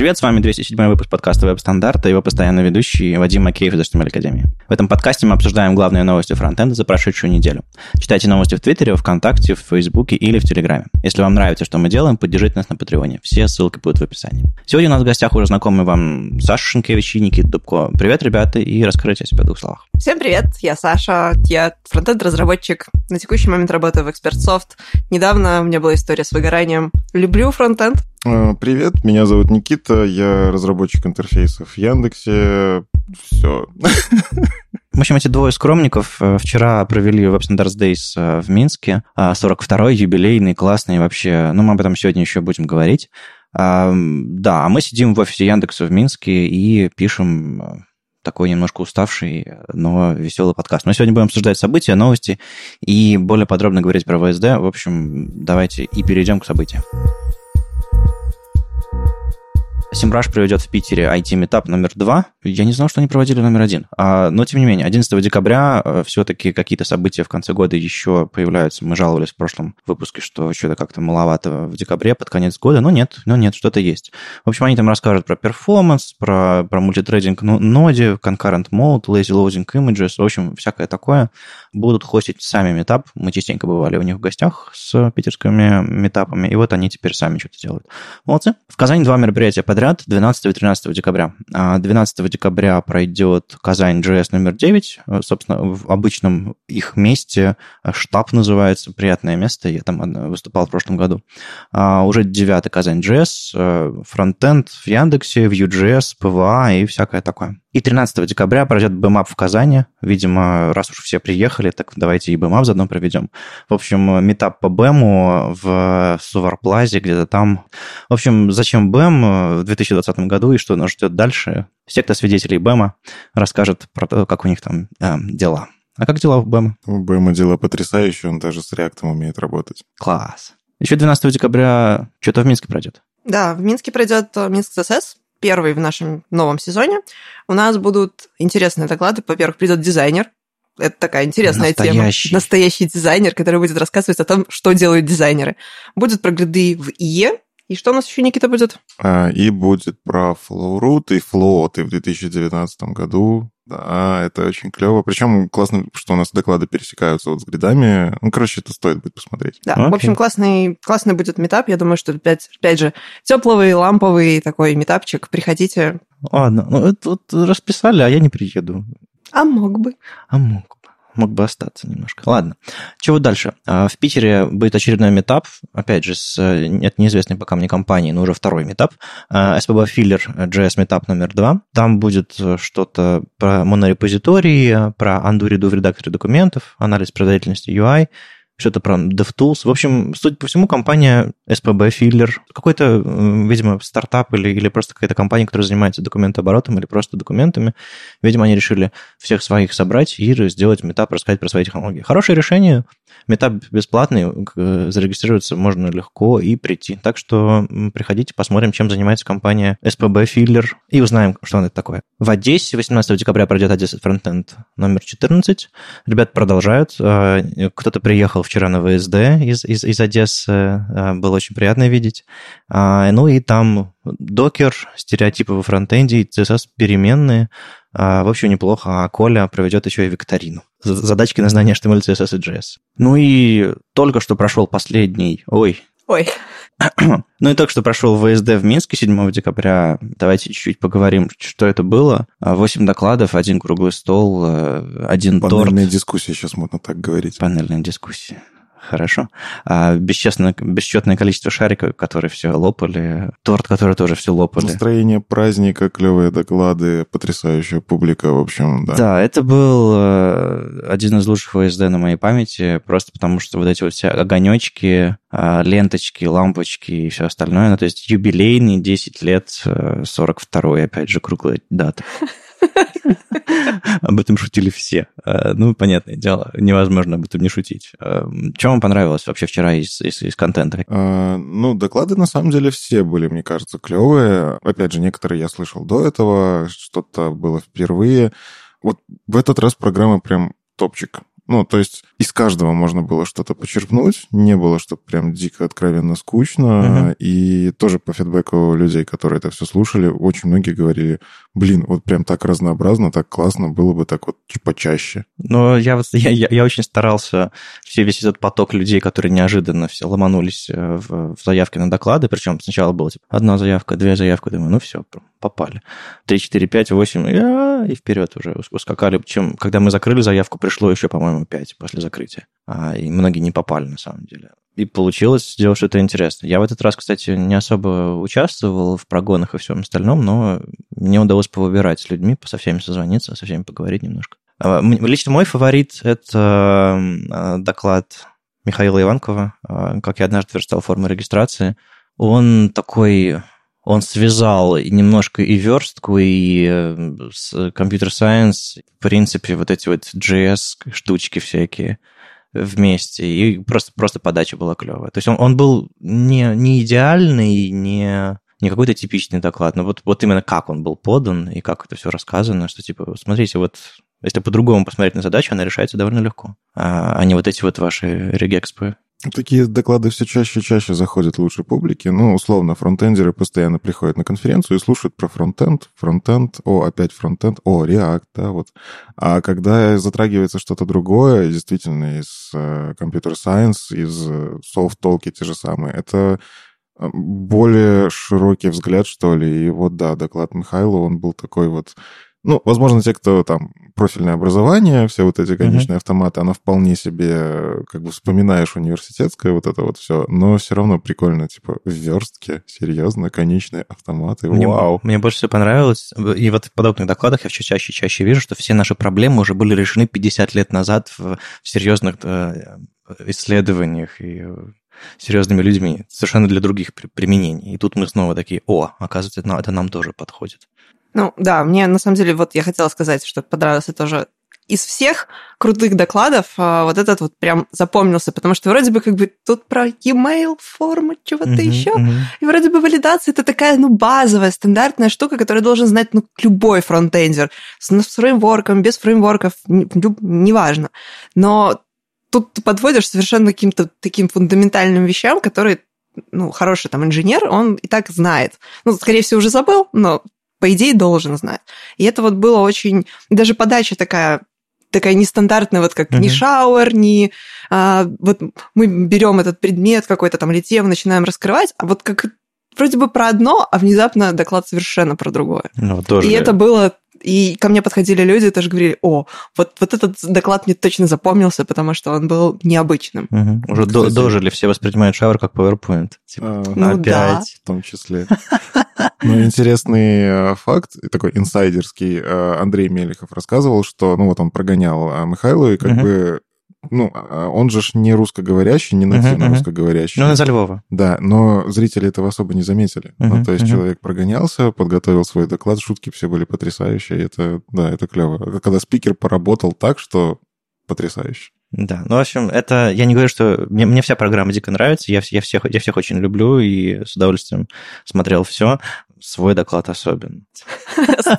Привет, с вами 207 выпуск подкаста «Веб-стандарты» и его постоянно ведущий Вадим Макеев из HTML Академии. В этом подкасте мы обсуждаем главные новости фронтенда за прошедшую неделю. Читайте новости в Твиттере, ВКонтакте, в Фейсбуке или в Телеграме. Если вам нравится, что мы делаем, поддержите нас на Патреоне. Все ссылки будут в описании. Сегодня у нас в гостях уже знакомый вам Саша Шенкевич и Никита Дубко. Привет, ребята, и расскажите о себе в двух словах. Всем привет, я Саша, я фронтенд-разработчик. На текущий момент работаю в ExpertSoft. Недавно у меня была история с выгоранием. Люблю фронтенд, привет, меня зовут Никита, я разработчик интерфейсов в Яндексе. Все. В общем, эти двое скромников э, вчера провели Web Standards Days э, в Минске. 42-й, а, юбилейный, классный вообще. Ну, мы об этом сегодня еще будем говорить. Да, а мы сидим в офисе Яндекса в Минске и пишем э, такой немножко уставший, но веселый подкаст. Мы сегодня будем обсуждать события, новости и более подробно говорить про WSD. В общем, давайте и перейдем к событиям. Semrush проведет в Питере IT-meetup номер два. Я не знал, что они проводили номер один. А, но, тем не менее, 11 декабря э, все-таки какие-то события в конце года еще появляются. Мы жаловались в прошлом выпуске, что что-то как-то маловато в декабре, под конец года. Но нет, но нет, что-то есть. В общем, они там расскажут про performance, про, про multithreading Node, concurrent mode, lazy loading images, в общем, всякое такое. Будут хостить сами метап. Мы частенько бывали у них в гостях с питерскими метапами, и вот они теперь сами что-то делают. Молодцы. В Казани два мероприятия подряд подряд 12 и 13 декабря. 12 а декабря пройдет Казань JS номер 9. Собственно, в обычном их месте штаб называется, приятное место. Я там выступал в прошлом году. А уже 9 Казань JS, э, фронтенд в Яндексе, Vue.js, PVA и всякое такое. И 13 декабря пройдет BMAP в Казани. Видимо, раз уж все приехали, так давайте и BMAP заодно проведем. В общем, метап по BEM в Суварплазе, где-то там. В общем, зачем BEM в 2020 году и что нас ждет дальше? Секта свидетелей BEM расскажет про то, как у них там э, дела. А как дела в BEM? У BEM дела потрясающие, он даже с реактом умеет работать. Класс. Еще 12 декабря что-то в Минске пройдет. Да, в Минске пройдет Минск ЦСС, первый в нашем новом сезоне. У нас будут интересные доклады. Во-первых, придет дизайнер. Это такая интересная Настоящий. тема. Настоящий дизайнер, который будет рассказывать о том, что делают дизайнеры. Будет про гриды в ИЕ. И что у нас еще, Никита, будет? А, и будет про Flowroot и Float. И в 2019 году да, это очень клево. Причем классно, что у нас доклады пересекаются вот с гридами. Ну, короче, это стоит будет посмотреть. Да, okay. в общем, классный, классный будет метап. Я думаю, что опять, опять же, теплый, ламповый такой метапчик. Приходите. Ладно, ну это вот расписали, а я не приеду. А мог бы. А мог бы мог бы остаться немножко. Ладно, чего дальше? А, в Питере будет очередной метап, опять же, с от неизвестной пока мне компании, но уже второй метап. SPB Filler JS метап номер два. Там будет что-то про монорепозитории, про undo-redo в редакторе документов, анализ производительности UI, что-то про DevTools. В общем, судя по всему, компания SPB Filler, какой-то, видимо, стартап или, или просто какая-то компания, которая занимается документооборотом или просто документами, видимо, они решили всех своих собрать и сделать метап, рассказать про свои технологии. Хорошее решение. Метап бесплатный, зарегистрироваться можно легко и прийти. Так что приходите, посмотрим, чем занимается компания SPB Filler и узнаем, что это такое. В Одессе 18 декабря пройдет Одесса Frontend номер 14. Ребят продолжают. А, кто-то приехал вчера на ВСД из, из, из Одессы. Было очень приятно видеть. Ну и там докер, стереотипы во фронтенде, CSS переменные. В общем, неплохо. А Коля проведет еще и викторину. Задачки на знание HTML, CSS и JS. Ну и только что прошел последний... Ой. Ой. Ну и только что прошел ВСД в Минске 7 декабря. Давайте чуть-чуть поговорим, что это было. Восемь докладов, один круглый стол, э, один Панельная торт. Панельная дискуссия, сейчас можно так говорить. Панельная дискуссия. Хорошо. А бесчестное, бесчетное количество шариков, которые все лопали. Торт, который тоже все лопали. Настроение праздника, клевые доклады, потрясающая публика, в общем, да. Да, это был э, один из лучших ВСД на моей памяти, просто потому что вот эти вот все огонечки, а, ленточки, лампочки и все остальное. Ну, то есть юбилейный 10 лет, 42-й, э, опять же, круглая дата. Об этом шутили все. А, ну, понятное дело, невозможно об этом не шутить. А, Чем вам понравилось вообще вчера из, из, из контента? А, ну, доклады на самом деле все были, мне кажется, клевые. Опять же, некоторые я слышал до этого, что-то было впервые. Вот в этот раз программа прям топчик. Ну, то есть из каждого можно было что-то почерпнуть, не было, чтобы прям дико откровенно скучно. Угу. И тоже по фидбэку людей, которые это все слушали, очень многие говорили, блин, вот прям так разнообразно, так классно, было бы так вот почаще. Но я, вот, я, я, очень старался, все, весь этот поток людей, которые неожиданно все ломанулись э, в, в заявки на доклады, причем сначала было типа одна заявка, две заявки, думаю, ну все, попали. 3, 4, 5, 8, и вперед уже ускакали. Чем, когда мы закрыли заявку, пришло еще, по-моему, 5 после закрытия. А, и многие не попали, на самом деле. И получилось сделать что-то интересное. Я в этот раз, кстати, не особо участвовал в прогонах и всем остальном, но мне удалось повыбирать с людьми, со всеми созвониться, со всеми поговорить немножко. А, лично мой фаворит – это а, доклад Михаила Иванкова, а, как я однажды верстал форму регистрации. Он такой он связал немножко и верстку, и э, компьютер-сайенс, в принципе, вот эти вот JS штучки всякие вместе, и просто, просто подача была клевая. То есть он, он был не, не идеальный, не, не какой-то типичный доклад, но вот, вот именно как он был подан и как это все рассказано, что типа, смотрите, вот если по-другому посмотреть на задачу, она решается довольно легко, а, а не вот эти вот ваши регекспы Такие доклады все чаще и чаще заходят лучшей публике. Ну, условно, фронтендеры постоянно приходят на конференцию и слушают про фронтенд. Фронтенд, о, опять фронтенд, о, React, да, вот. А когда затрагивается что-то другое, действительно, из компьютер uh, science, из софт-толки те же самые, это э, более широкий взгляд, что ли. И вот, да, доклад Михайла, он был такой вот ну, возможно, те, кто там профильное образование, все вот эти конечные uh-huh. автоматы, оно вполне себе, как бы вспоминаешь университетское вот это вот все, но все равно прикольно, типа, верстки, серьезно, конечные автоматы, мне, вау. Мне больше всего понравилось, и вот в подобных докладах я все чаще и чаще вижу, что все наши проблемы уже были решены 50 лет назад в, в серьезных э, исследованиях и серьезными людьми, совершенно для других применений. И тут мы снова такие, о, оказывается, это нам тоже подходит. Ну, да, мне на самом деле, вот я хотела сказать, что понравился тоже из всех крутых докладов а, вот этот вот прям запомнился, потому что вроде бы как бы тут про e-mail, форму, чего-то uh-huh, еще, uh-huh. и вроде бы валидация это такая, ну, базовая, стандартная штука, которую должен знать, ну, любой фронтендер, с, с фреймворком, без фреймворков, неважно. Не Но тут ты подводишь совершенно каким-то таким фундаментальным вещам, которые ну, хороший там инженер, он и так знает. Ну, скорее всего, уже забыл, но по идее, должен знать. И это вот было очень... Даже подача такая такая нестандартная, вот как uh-huh. ни шауэр, ни... А, вот мы берем этот предмет какой-то там литьев, начинаем раскрывать, а вот как вроде бы про одно, а внезапно доклад совершенно про другое. Ну, тоже. И это было и ко мне подходили люди и тоже говорили, о, вот, вот этот доклад мне точно запомнился, потому что он был необычным. Угу. Уже Кстати, дожили, все воспринимают шавр как PowerPoint. Типа, а, ну, опять. Да. В том числе. Ну, интересный э, факт, такой инсайдерский, э, Андрей Мелехов рассказывал, что, ну, вот он прогонял э, Михайлу, и как бы ну, а, он же ж не русскоговорящий, не нативно uh-huh, русскоговорящий. Ну, из Львова. Да, но зрители этого особо не заметили. Uh-huh, ну, то есть uh-huh. человек прогонялся, подготовил свой доклад, шутки все были потрясающие. Это, да, это клево. Когда спикер поработал так, что потрясающе. Да, ну, в общем, это, я не говорю, что мне, мне вся программа дико нравится, я, я, всех, я всех очень люблю и с удовольствием смотрел все, свой доклад особенно.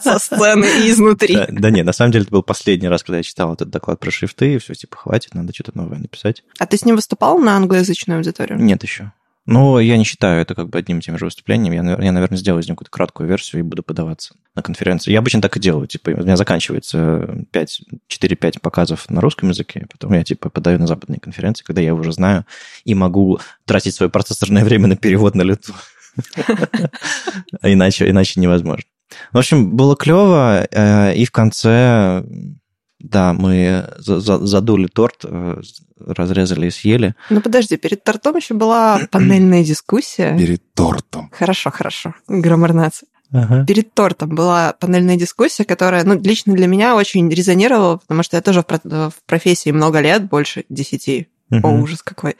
Со сцены и изнутри. Да, да нет, на самом деле это был последний раз, когда я читал этот доклад про шрифты, и все, типа, хватит, надо что-то новое написать. А ты с ним выступал на англоязычную аудиторию? Нет еще. Но я не считаю это как бы одним и тем же выступлением. Я, я, наверное, сделаю из него какую-то краткую версию и буду подаваться на конференции. Я обычно так и делаю. Типа, у меня заканчивается 4-5 показов на русском языке, потом я, типа, подаю на западные конференции, когда я уже знаю и могу тратить свое процессорное время на перевод на лету. Иначе, иначе невозможно. В общем, было клево, э, и в конце, да, мы задули торт, э, разрезали и съели. Ну подожди, перед тортом еще была панельная дискуссия. Перед тортом. Хорошо, хорошо. Граммарнация. Ага. Перед тортом была панельная дискуссия, которая, ну, лично для меня очень резонировала, потому что я тоже в, профессии много лет, больше десяти. Угу. О, ужас какой.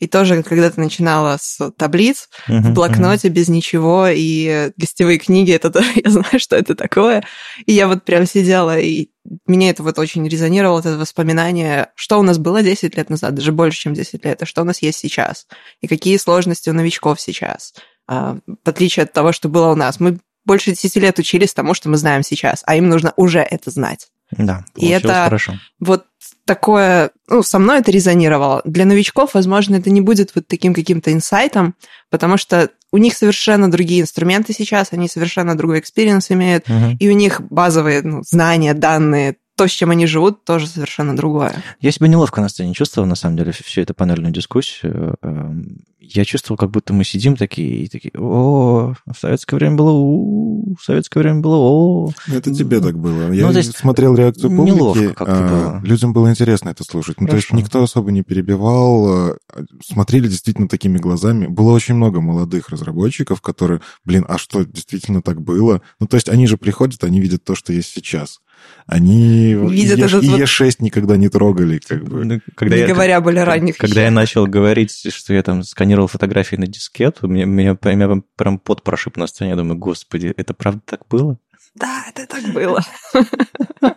И тоже, когда ты начинала с таблиц uh-huh, в блокноте uh-huh. без ничего, и гостевые книги, это тоже, я знаю, что это такое. И я вот прям сидела, и меня это вот очень резонировало, это воспоминание, что у нас было 10 лет назад, даже больше, чем 10 лет, а что у нас есть сейчас, и какие сложности у новичков сейчас, а, в отличие от того, что было у нас. Мы больше 10 лет учились тому, что мы знаем сейчас, а им нужно уже это знать. Да, И это хорошо. вот такое, ну, со мной это резонировало. Для новичков, возможно, это не будет вот таким каким-то инсайтом, потому что у них совершенно другие инструменты сейчас, они совершенно другой experience имеют, Мгм. и у них базовые ну, знания, данные, то, с чем они живут, тоже совершенно другое. Я себя неловко на сцене чувствовал, на самом деле, всю эту панельную дискуссию. Эм, Я чувствовал, как будто мы сидим такие, и такие, о, в советское время было у, в советское время было о. Это тебе так было. Я Ну, то есть смотрел реакцию публики. неловко как-то а, было. Людям было интересно это слушать. Ну, то есть никто особо не перебивал. а, Смотрели действительно такими глазами. Было очень много молодых разработчиков, которые, блин, а что, действительно так было? Ну, то есть они же приходят, они видят то, что есть сейчас. Они Видят и, этот вот- E6 никогда не трогали, как бы. Ну, Когда не я, говоря о более ранних когда я вещах. начал говорить, что я там сканировал фотографии на дискету, меня, меня, меня прям пот прошиб на сцене. Я думаю, господи, это правда так было? Да, это так было.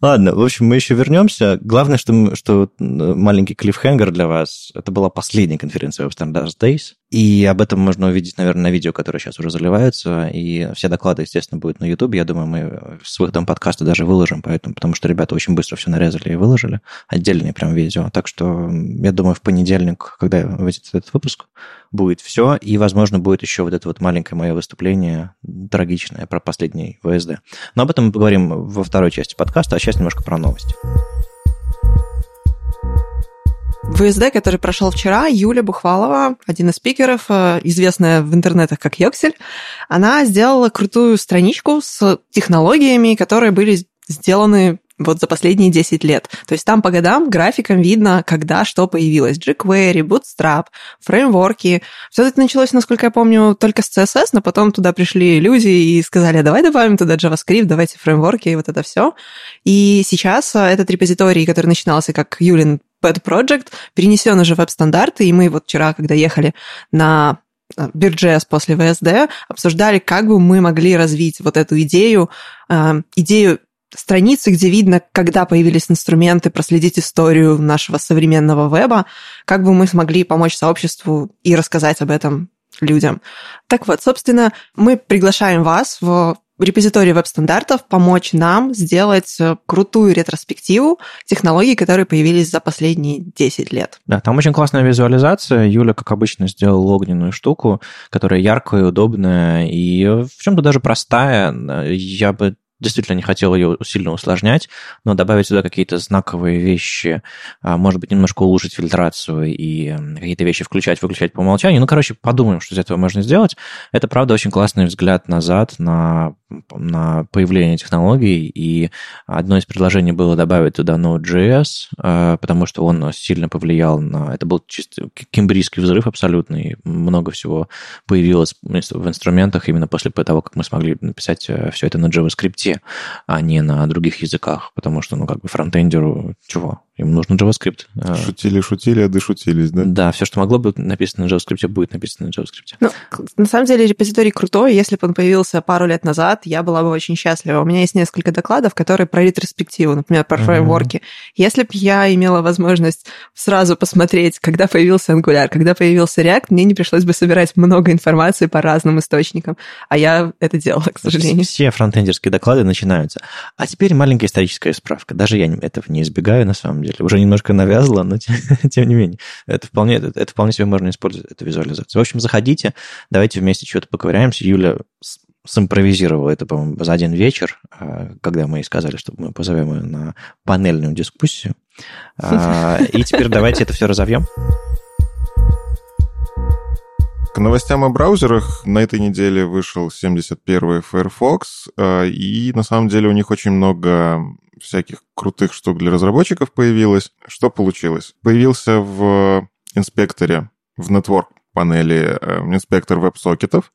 Ладно, в общем, мы еще вернемся. Главное, что, что маленький клиффхенгер для вас. Это была последняя конференция Web Standards Days. И об этом можно увидеть, наверное, на видео, которые сейчас уже заливаются. И все доклады, естественно, будут на YouTube. Я думаю, мы в свой там подкасты даже выложим, поэтому, потому что ребята очень быстро все нарезали и выложили. Отдельные прям видео. Так что, я думаю, в понедельник, когда выйдет этот выпуск, будет все. И, возможно, будет еще вот это вот маленькое мое выступление трагичное про последний ВСД. Но об этом мы поговорим во второй части подкаста, а сейчас немножко про новости. ВСД, который прошел вчера, Юля Бухвалова, один из спикеров, э, известная в интернетах как Йоксель, она сделала крутую страничку с технологиями, которые были сделаны вот за последние 10 лет. То есть там по годам графиком видно, когда что появилось. jQuery, Bootstrap, фреймворки. Все это началось, насколько я помню, только с CSS, но потом туда пришли люди и сказали, «А давай добавим туда JavaScript, давайте фреймворки и вот это все. И сейчас э, этот репозиторий, который начинался как Юлин Pet Project, перенесен уже в веб-стандарты, и мы вот вчера, когда ехали на э, Бирджес после ВСД, обсуждали, как бы мы могли развить вот эту идею, э, идею страницы, где видно, когда появились инструменты, проследить историю нашего современного веба, как бы мы смогли помочь сообществу и рассказать об этом людям. Так вот, собственно, мы приглашаем вас в репозитории веб-стандартов помочь нам сделать э, крутую ретроспективу технологий, которые появились за последние 10 лет. Да, там очень классная визуализация. Юля, как обычно, сделала огненную штуку, которая яркая, удобная и в чем-то даже простая. Я бы действительно не хотел ее сильно усложнять, но добавить сюда какие-то знаковые вещи, а, может быть, немножко улучшить фильтрацию и какие-то вещи включать, выключать по умолчанию. Ну, короче, подумаем, что из этого можно сделать. Это, правда, очень классный взгляд назад на, на появление технологий, и одно из предложений было добавить туда Node.js, а, потому что он сильно повлиял на... Это был чисто кембрийский взрыв абсолютный, много всего появилось в инструментах именно после того, как мы смогли написать все это на JavaScript, а не на других языках, потому что, ну, как бы фронтендеру чего? Им нужен JavaScript. А, Шутили, шутили, а дошутились, да? Да, все, что могло быть написано на JavaScript, будет написано на JavaScript. Ну, на самом деле репозиторий крутой. Если бы он появился пару лет назад, я была бы очень счастлива. У меня есть несколько докладов, которые про ретроспективу, например, про фреймворки. Если бы я имела возможность сразу посмотреть, когда появился Angular, когда появился React, мне не пришлось бы собирать много информации по разным источникам. А я это делала, к сожалению. Все фронтендерские доклады начинаются. А теперь маленькая историческая справка. Даже я этого не избегаю, на самом деле. Уже немножко навязла, но тем, тем не менее. Это вполне, это, это вполне себе можно использовать, эту визуализацию. В общем, заходите, давайте вместе что-то поковыряемся. Юля симпровизировала это, по-моему, за один вечер, а, когда мы ей сказали, что мы позовем ее на панельную дискуссию. А, И теперь давайте это все разовьем. К новостям о браузерах на этой неделе вышел 71-й Firefox, э, и на самом деле у них очень много всяких крутых штук для разработчиков появилось. Что получилось? Появился в инспекторе, в Network панели э, инспектор веб-сокетов,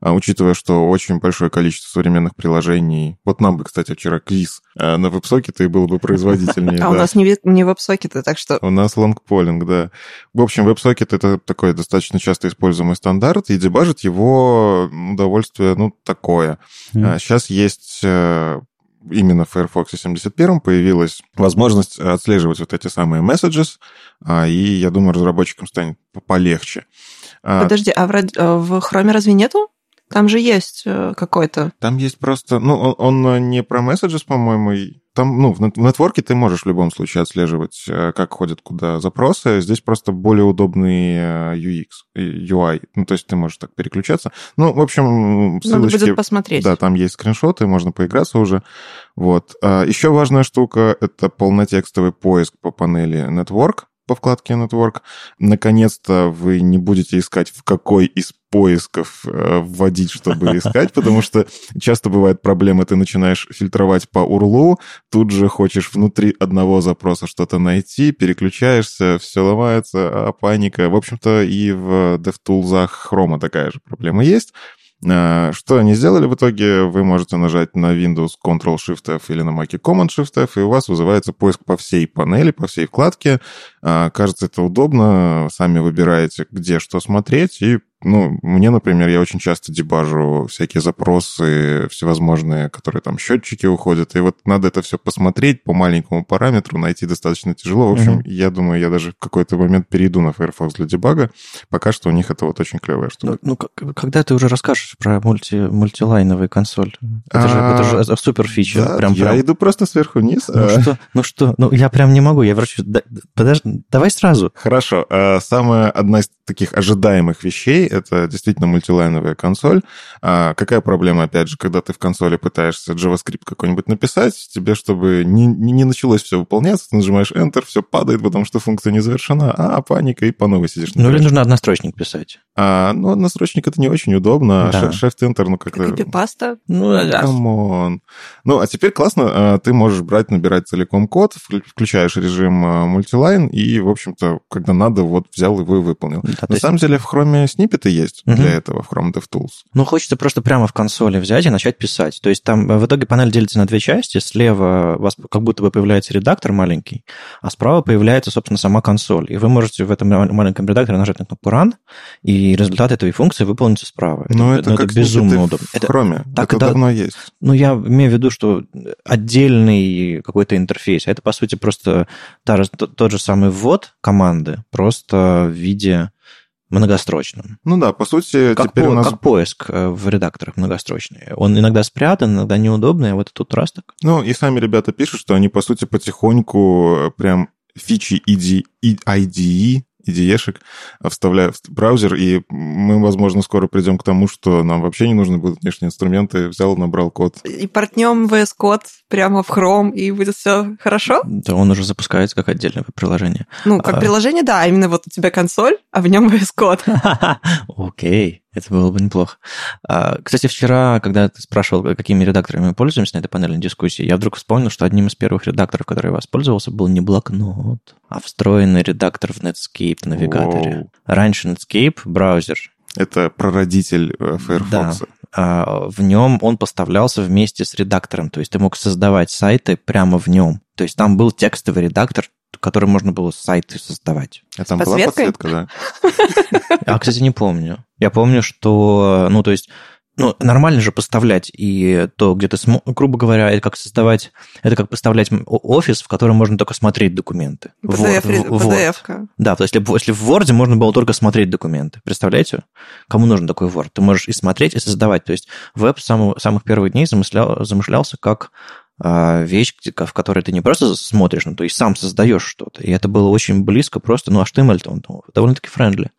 а, учитывая, что очень большое количество современных приложений... Вот нам бы, кстати, вчера квиз э, на веб-сокеты было бы производительнее. А у нас не, веб-сокеты, так что У нас лонгполинг, да. В общем, WebSocket — это такой достаточно часто используемый стандарт, и дебажить его удовольствие, ну, такое. А Сейчас есть э, именно в Firefox 71 появилась возможность отслеживать вот эти самые messages, а, и я думаю, разработчикам станет по- полегче. А, Подожди, а в, э, в Хроме разве нету? Там же есть э, какой-то. Там есть просто... Ну, он, он не про Messages, по-моему, там, ну, в нетворке ты можешь в любом случае отслеживать, э, как ходят куда запросы. Здесь просто более удобный э, UX, UI. Ну, то есть ты можешь так переключаться. Ну, в общем, ссылочки... Надо будет посмотреть. Да, там есть скриншоты, можно поиграться уже. Вот. А еще важная штука — это полнотекстовый поиск по панели Network по вкладке Network. Наконец-то вы не будете искать, в какой из поисков э, вводить, чтобы искать, потому что часто бывает проблема, ты начинаешь фильтровать по урлу, тут же хочешь внутри одного запроса что-то найти, переключаешься, все ломается, а паника. В общем-то, и в DevTools Chrome такая же проблема есть. А, что они сделали в итоге? Вы можете нажать на Windows Ctrl-Shift-F или на Mac Command-Shift-F, и у вас вызывается поиск по всей панели, по всей вкладке. А, кажется, это удобно. Сами выбираете, где что смотреть, и ну, мне, например, я очень часто дебажу всякие запросы всевозможные, которые там счетчики уходят, и вот надо это все посмотреть по маленькому параметру, найти достаточно тяжело. В общем, mm-hmm. я думаю, я даже в какой-то момент перейду на Firefox для дебага. Пока что у них это вот очень клевая штука. Ну, ну когда ты уже расскажешь про мульти, мультилайновую консоль? Это, а, же, это же супер фича. Да, прям, я прям... иду просто сверху вниз. Ну а... что, ну что, ну я прям не могу, я ворчу. Подожди, давай сразу. Хорошо. А, самая одна из таких ожидаемых вещей это действительно мультилайновая консоль. А какая проблема, опять же, когда ты в консоли пытаешься JavaScript какой-нибудь написать, тебе, чтобы не, не началось все выполняться, ты нажимаешь Enter, все падает, потому что функция не завершена, а паника, и по новой сидишь. Ну, или нужно однострочник писать. А, ну, однострочник это не очень удобно. Да. Shift-Enter, ну, как-то... Копипаста. Ну, да. Come on. Ну, а теперь классно, а, ты можешь брать, набирать целиком код, включаешь режим а, мультилайн, и, в общем-то, когда надо, вот взял его и выполнил. Да, На самом деле в Chrome сниппеты есть угу. для этого в Chrome DevTools. Ну, хочется просто прямо в консоли взять и начать писать. То есть там в итоге панель делится на две части. Слева у вас как будто бы появляется редактор маленький, а справа появляется, собственно, сама консоль. И вы можете в этом маленьком редакторе нажать на кнопку Run, и результат этой функции выполнится справа. Но это, это, ну, это безумно удобно. В это, Chrome. Так, это да, давно есть. Ну, я имею в виду, что отдельный какой-то интерфейс. Это, по сути, просто та, тот, же самый ввод команды, просто в виде многострочным. Ну да, по сути, как теперь по, у нас... Как поиск э, в редакторах многострочный. Он иногда спрятан, иногда неудобный, а вот тут раз так. Ну, и сами ребята пишут, что они, по сути, потихоньку прям фичи IDE IDE-шек, вставляю в браузер, и мы, возможно, скоро придем к тому, что нам вообще не нужны будут внешние инструменты, взял, набрал код. И портнем VS Code прямо в Chrome, и будет все хорошо? Да, он уже запускается как отдельное приложение. Ну, как а... приложение, да, а именно вот у тебя консоль, а в нем VS Code. Окей. Это было бы неплохо. А, кстати, вчера, когда ты спрашивал, какими редакторами мы пользуемся на этой панельной дискуссии, я вдруг вспомнил, что одним из первых редакторов, который я воспользовался, был не блокнот, а встроенный редактор в Netscape навигаторе. Воу. Раньше Netscape, браузер. Это прародитель э, Firefox. Да. В нем он поставлялся вместе с редактором, то есть ты мог создавать сайты прямо в нем. То есть там был текстовый редактор, которым можно было сайты создавать. А там была подсветка, да? А, кстати, не помню. Я помню, что, ну, то есть, ну, нормально же поставлять и то, где ты, грубо говоря, это как создавать, это как поставлять офис, в котором можно только смотреть документы. PDF, PDF. -ка. Да, то есть если, если в Word можно было только смотреть документы. Представляете? Кому нужен такой Word? Ты можешь и смотреть, и создавать. То есть веб с самых, самых первых дней замышлял, замышлялся как вещь, в которой ты не просто смотришь, но то есть сам создаешь что-то. И это было очень близко просто, ну, HTML он довольно-таки friendly.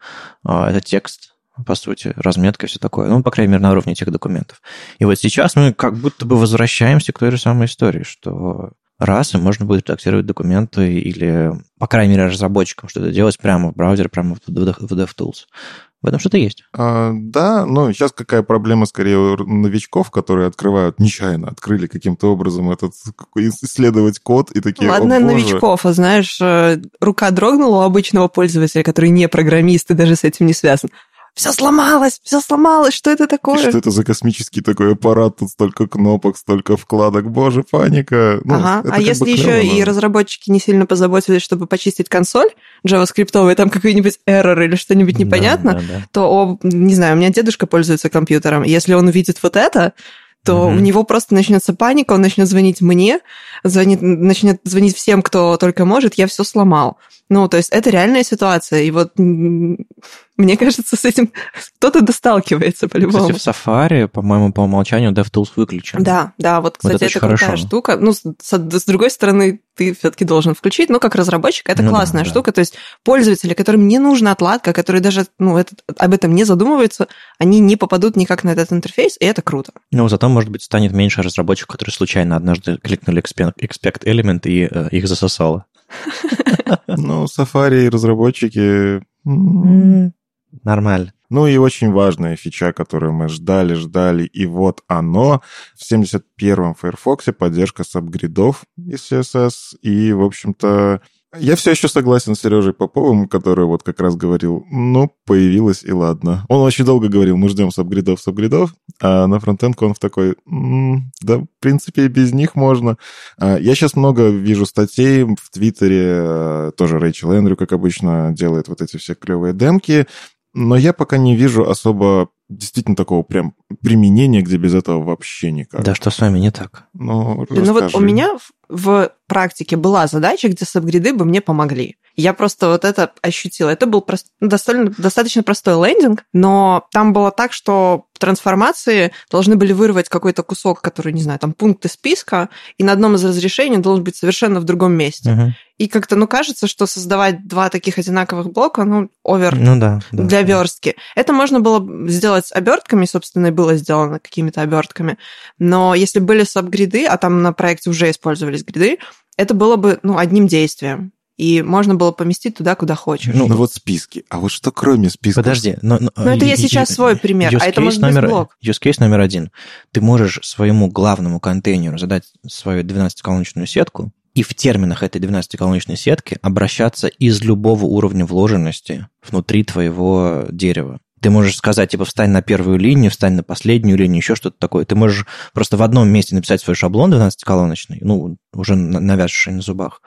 А, это текст, по сути, разметка и все такое. Ну, по крайней мере, на уровне этих документов. И вот сейчас мы как будто бы возвращаемся к той же самой истории, что раз, и можно будет редактировать документы или, по крайней мере, разработчикам что-то делать прямо в браузере, прямо в DevTools. В этом что-то есть. А, да, но сейчас какая проблема скорее у новичков, которые открывают, нечаянно открыли каким-то образом этот, исследовать код и такие, Ладно, О, новичков, а знаешь, э, рука дрогнула у обычного пользователя, который не программист и даже с этим не связан все сломалось, все сломалось, что это такое? И что это за космический такой аппарат, тут столько кнопок, столько вкладок, боже, паника. Ну, ага, а если еще и разработчики не сильно позаботились, чтобы почистить консоль JavaScript, там какой-нибудь error или что-нибудь непонятно, да, да, да. то, о, не знаю, у меня дедушка пользуется компьютером, если он увидит вот это, то угу. у него просто начнется паника, он начнет звонить мне, звонит, начнет звонить всем, кто только может, я все сломал. Ну, то есть это реальная ситуация. И вот мне кажется, с этим кто-то досталкивается по-любому. Кстати, в Safari, по-моему, по умолчанию DevTools выключен. Да, да, вот, кстати, вот это, это крутая хорошо. штука. Ну, с, с другой стороны, ты все-таки должен включить, но как разработчик это ну, классная да, штука. Да. То есть пользователи, которым не нужна отладка, которые даже ну, это, об этом не задумываются, они не попадут никак на этот интерфейс, и это круто. Ну, зато, может быть, станет меньше разработчиков, которые случайно однажды кликнули expect element и э, их засосало. Ну, Safari и разработчики... Нормально. Ну и очень важная фича, которую мы ждали, ждали, и вот оно. В 71-м Firefox поддержка сабгридов из CSS, и, в общем-то, я все еще согласен с Сережей Поповым, который вот как раз говорил, ну, появилась и ладно. Он очень долго говорил, мы ждем сабгридов, сабгридов, а на фронтенд он в такой, м-м, да, в принципе, без них можно. А, я сейчас много вижу статей в Твиттере, а, тоже Рэйчел Эндрю, как обычно, делает вот эти все клевые демки, но я пока не вижу особо действительно такого прям применения, где без этого вообще никак. Да, что с вами не так? Ну, ну вот у меня в практике была задача, где сабгриды бы мне помогли. Я просто вот это ощутила. Это был прост... достаточно, достаточно простой лендинг, но там было так, что трансформации должны были вырвать какой-то кусок, который, не знаю, там пункт из списка, и на одном из разрешений должен быть совершенно в другом месте. Uh-huh. И как-то, ну, кажется, что создавать два таких одинаковых блока, ну, овер ну, да, да, для верстки. Это можно было сделать обертками, собственно, и было сделано какими-то обертками. Но если были сабгриды, а там на проекте уже использовались гриды, это было бы, ну, одним действием и можно было поместить туда, куда хочешь. Ну, ну вот списки. А вот что кроме списков? Подожди. Но, но, ну, это я сейчас свой пример, а это может номер, быть блок. Use case номер один. Ты можешь своему главному контейнеру задать свою 12-колоночную сетку, и в терминах этой 12-колоночной сетки обращаться из любого уровня вложенности внутри твоего дерева. Ты можешь сказать, типа, встань на первую линию, встань на последнюю линию, еще что-то такое. Ты можешь просто в одном месте написать свой шаблон 12-колоночный, ну, уже навязший на зубах,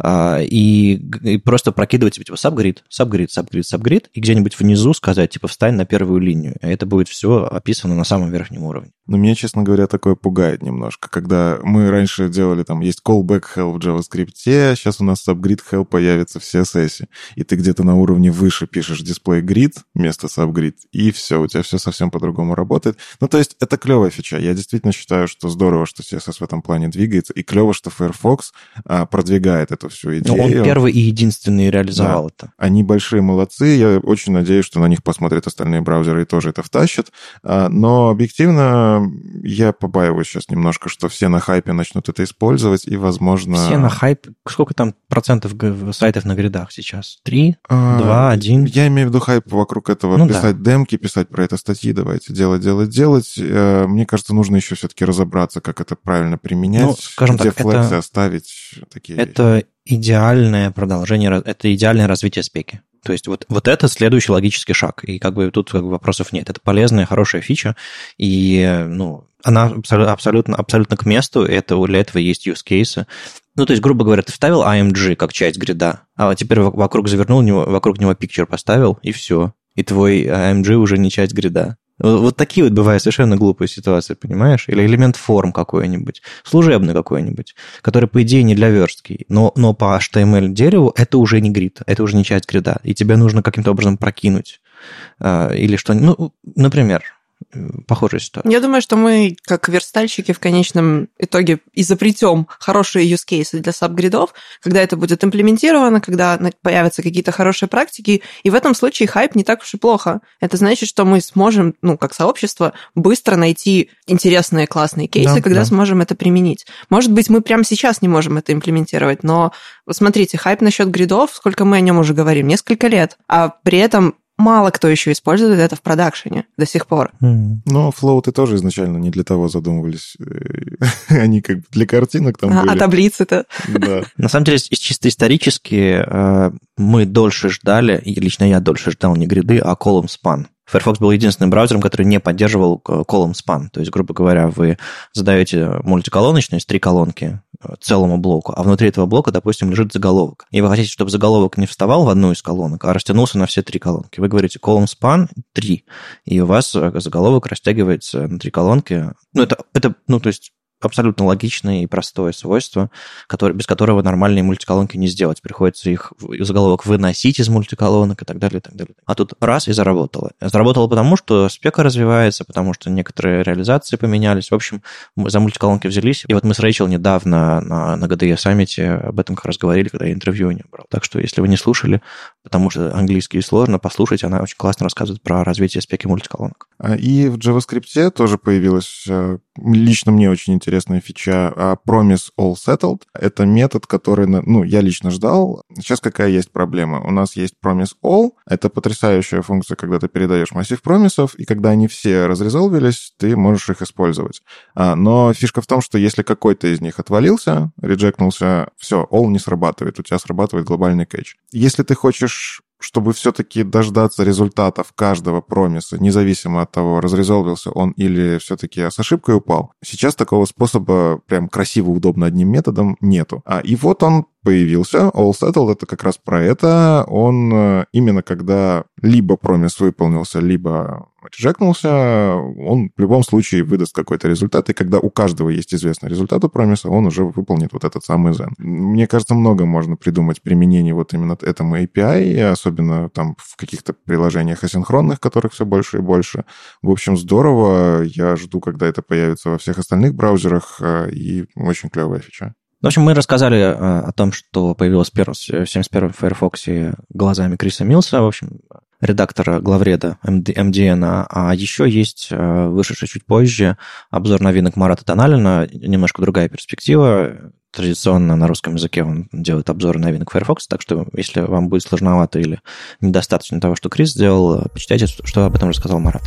а, и, и просто прокидывать, типа, сабгрид, сабгрид, сабгрид, сабгрид, и где-нибудь внизу сказать, типа, встань на первую линию. Это будет все описано на самом верхнем уровне. Но меня, честно говоря, такое пугает немножко, когда мы раньше делали, там, есть callback hell в JavaScript, сейчас у нас subgrid hell появится в CSS, и ты где-то на уровне выше пишешь display grid вместо subgrid, и все, у тебя все совсем по-другому работает. Ну, то есть это клевая фича. Я действительно считаю, что здорово, что CSS в этом плане двигается, и клево, что Firefox а, продвигает эту всю идею. Но он первый и единственный реализовал да. это. Они большие молодцы, я очень надеюсь, что на них посмотрят остальные браузеры и тоже это втащат, а, но объективно я побаиваюсь сейчас немножко, что все на хайпе начнут это использовать, и, возможно... Все на хайп? Сколько там процентов сайтов на гридах сейчас? Три? А, Два? Один? Я имею в виду хайп вокруг этого. Ну, писать демки, писать про это статьи, давайте делать, делать, делать. Э, мне кажется, нужно еще все-таки разобраться, как это правильно применять, ну, скажем где так, флексы это... оставить. Такие это вещи. идеальное продолжение, это идеальное развитие спеки. То есть вот, вот это следующий логический шаг. И как бы тут как бы, вопросов нет. Это полезная, хорошая фича. И ну, она абсолютно, абсолютно, к месту. Это, для этого есть use cases. Ну, то есть, грубо говоря, ты вставил AMG как часть грида, а теперь вокруг завернул него, вокруг него picture поставил, и все. И твой AMG уже не часть грида. Вот такие вот бывают совершенно глупые ситуации, понимаешь? Или элемент форм какой-нибудь, служебный какой-нибудь, который, по идее, не для верстки, но, но по HTML дереву это уже не грид, это уже не часть грида, и тебе нужно каким-то образом прокинуть. А, или что Ну, например, похожая ситуация. Я думаю, что мы, как верстальщики, в конечном итоге изобретем хорошие use cases для сабгридов, когда это будет имплементировано, когда появятся какие-то хорошие практики, и в этом случае хайп не так уж и плохо. Это значит, что мы сможем, ну, как сообщество, быстро найти интересные, классные кейсы, да, когда да. сможем это применить. Может быть, мы прямо сейчас не можем это имплементировать, но смотрите, хайп насчет гридов, сколько мы о нем уже говорим, несколько лет, а при этом мало кто еще использует это в продакшене до сих пор. Mm. Но флоуты тоже изначально не для того задумывались. Они как бы для картинок там а, были. А таблицы-то? Да. На самом деле, чисто исторически э, мы дольше ждали, и лично я дольше ждал не гриды, а column span. Firefox был единственным браузером, который не поддерживал э, column span. То есть, грубо говоря, вы задаете мультиколоночность, три колонки э, целому блоку, а внутри этого блока, допустим, лежит заголовок. И вы хотите, чтобы заголовок не вставал в одну из колонок, а растянулся на все три колонки. Вы говорите column span 3, и у вас э, заголовок растягивается на три колонки. Ну, это, это ну, то есть абсолютно логичное и простое свойство, который, без которого нормальные мультиколонки не сделать. Приходится их из заголовок выносить из мультиколонок и так далее, и так далее. А тут раз и заработало. Заработало потому, что спека развивается, потому что некоторые реализации поменялись. В общем, мы за мультиколонки взялись. И вот мы с Рэйчел недавно на, на GDE саммите об этом как раз говорили, когда я интервью не брал. Так что, если вы не слушали, потому что английский сложно, послушайте, она очень классно рассказывает про развитие спеки мультиколонок. А, и в JavaScript тоже появилась э, лично мне очень интересная фича а, Promise All Settled. Это метод, который, ну, я лично ждал. Сейчас какая есть проблема? У нас есть Promise All. Это потрясающая функция, когда ты передаешь массив промисов, и когда они все разрезолвились, ты можешь их использовать. А, но фишка в том, что если какой-то из них отвалился, реджекнулся, все, All не срабатывает, у тебя срабатывает глобальный кэч. Если ты хочешь чтобы все-таки дождаться результатов каждого промиса, независимо от того, разрезолвился он или все-таки с ошибкой упал, сейчас такого способа прям красиво, удобно одним методом нету. А, и вот он появился. All Settled — это как раз про это. Он э, именно когда либо промис выполнился, либо реджекнулся, он в любом случае выдаст какой-то результат, и когда у каждого есть известный результат у промиса, он уже выполнит вот этот самый Zen. Мне кажется, много можно придумать применений вот именно этому API, особенно там в каких-то приложениях асинхронных, которых все больше и больше. В общем, здорово. Я жду, когда это появится во всех остальных браузерах, э, и очень клевая фича. В общем, мы рассказали э, о том, что появилось в 71-м Firefox глазами Криса Милса, в общем, редактора главреда MDN, а еще есть э, вышедший чуть позже обзор новинок Марата Тоналина, немножко другая перспектива. Традиционно на русском языке он делает обзоры новинок Firefox, так что если вам будет сложновато или недостаточно того, что Крис сделал, почитайте, что об этом рассказал Марат.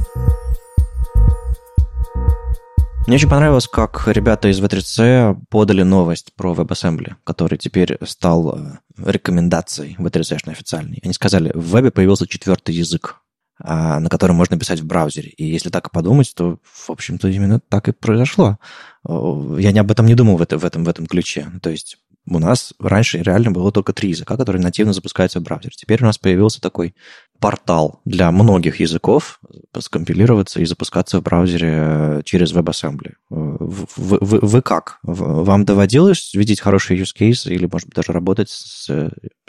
Мне очень понравилось, как ребята из V3C подали новость про WebAssembly, который теперь стал э, рекомендацией V3C официальной. Они сказали, в вебе появился четвертый язык, а, на котором можно писать в браузере. И если так подумать, то, в общем-то, именно так и произошло. Я не об этом не думал в, это, в, этом, в этом ключе. То есть у нас раньше реально было только три языка, которые нативно запускаются в браузере. Теперь у нас появился такой портал для многих языков скомпилироваться и запускаться в браузере э, через WebAssembly. Вы, вы, вы как? Вам доводилось видеть хорошие use cases или, может быть, даже работать с...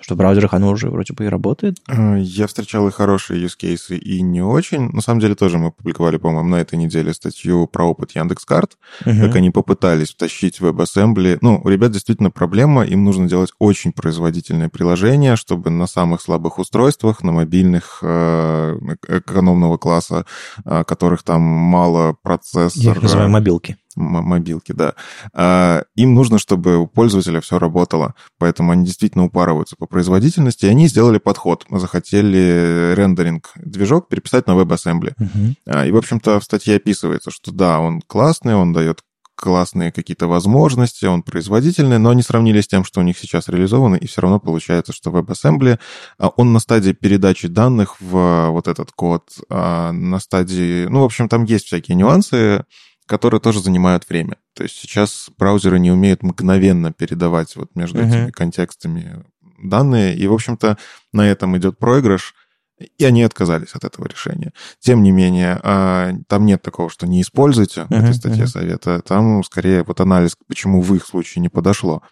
Что в браузерах оно уже вроде бы и работает? Э, я встречал и хорошие use cases, и не очень. На самом деле тоже мы публиковали, по-моему, на этой неделе статью про опыт Яндекс.Карт, угу. как они попытались втащить WebAssembly. Ну, у ребят действительно проблема, им нужно делать очень производительное приложение, чтобы на самых слабых устройствах, на мобильных их э, экономного класса, э, которых там мало процессора. Я их называю мобилки мобилки, да. А, им нужно, чтобы у пользователя все работало, поэтому они действительно упарываются по производительности, и они сделали подход. Захотели рендеринг движок переписать на WebAssembly. Uh-huh. И, в общем-то, в статье описывается, что да, он классный, он дает классные какие-то возможности, он производительный, но они сравнили с тем, что у них сейчас реализовано, и все равно получается, что WebAssembly, а, он на стадии передачи данных в вот этот код, на стадии... Ну, в общем, там есть всякие нюансы, которые тоже занимают время. То есть сейчас браузеры не умеют мгновенно передавать вот между uh-huh. этими контекстами данные, и, в общем-то, на этом идет проигрыш. И они отказались от этого решения. Тем не менее, а, там нет такого, что не используйте uh-huh, в этой статье uh-huh. совета. Там скорее вот анализ, почему в их случае не подошло.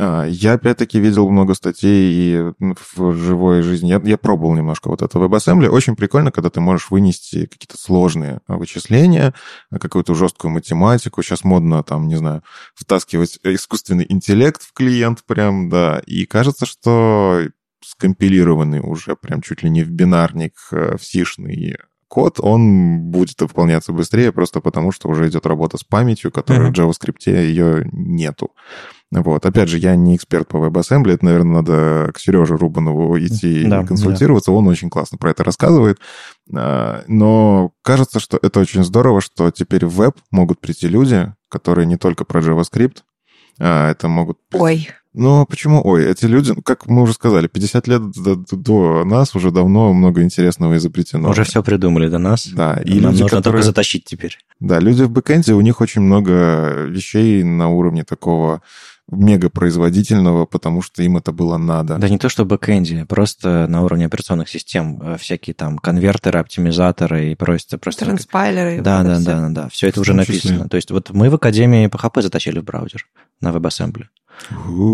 А, я, опять-таки, видел много статей и в живой жизни. Я, я пробовал немножко вот это WebAssembly. Очень прикольно, когда ты можешь вынести какие-то сложные вычисления, какую-то жесткую математику. Сейчас модно, там, не знаю, втаскивать искусственный интеллект в клиент прям, да. И кажется, что скомпилированный уже прям чуть ли не в бинарник, э, в сишный код, он будет выполняться быстрее просто потому, что уже идет работа с памятью, которая uh-huh. в JavaScript ее нету. Вот. Опять же, я не эксперт по WebAssembly, это, наверное, надо к Сереже Рубанову идти да, и консультироваться, да. он очень классно про это рассказывает. А, но кажется, что это очень здорово, что теперь в веб могут прийти люди, которые не только про JavaScript, а это могут... Ой. Ну, почему? Ой, эти люди, как мы уже сказали, 50 лет до, до нас уже давно много интересного изобретено. Уже все придумали до нас. Да. И Нам люди, нужно которые... только затащить теперь. Да, люди в бэкэнде, у них очень много вещей на уровне такого мегапроизводительного, потому что им это было надо. Да не то что бэкэнди, просто на уровне операционных систем э, всякие там конвертеры, оптимизаторы и просто... просто Транспайлеры. Да, да, да, да, да. Все это уже написано. То есть вот мы в Академии PHP затащили в браузер на WebAssembly.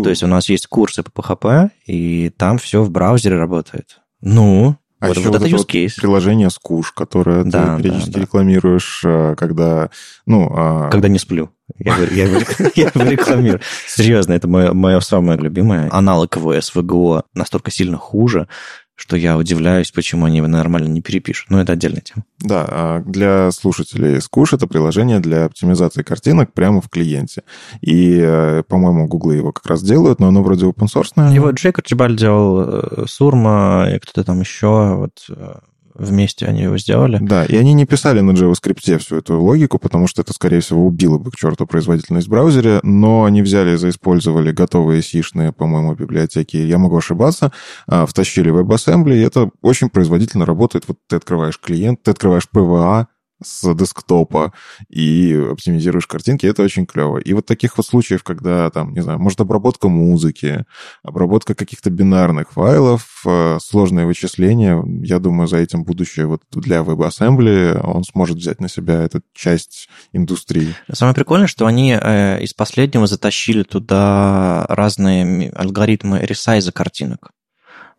То есть у нас есть курсы по PHP, и там все в браузере работает. Ну, а вот, еще вот вот это это use case. вот приложение Скуш, которое Да, ты периодически да, да. рекламируешь, а, когда, ну, а, Когда не сплю. Я, его- я его- я его рекламирую. Серьезно, это мое, мое самое любимое. Аналог SVGO настолько сильно хуже, что я удивляюсь, почему они его нормально не перепишут. Но это отдельная тема. да, а для слушателей Скуш это приложение для оптимизации картинок прямо в клиенте. И, э, по-моему, Гуглы его как раз делают, но оно вроде open source. Его Джейк Арчибаль делал, э, Сурма и кто-то там еще. Вот э, вместе они его сделали. Да, и они не писали на JavaScript всю эту логику, потому что это, скорее всего, убило бы к черту производительность в браузере, но они взяли и заиспользовали готовые сишные, по-моему, библиотеки, я могу ошибаться, а, втащили WebAssembly, и это очень производительно работает. Вот ты открываешь клиент, ты открываешь PVA, с десктопа и оптимизируешь картинки, это очень клево. И вот таких вот случаев, когда там, не знаю, может обработка музыки, обработка каких-то бинарных файлов, э, сложные вычисления, я думаю, за этим будущее вот для WebAssembly он сможет взять на себя эту часть индустрии. Самое прикольное, что они э, из последнего затащили туда разные алгоритмы ресайза картинок.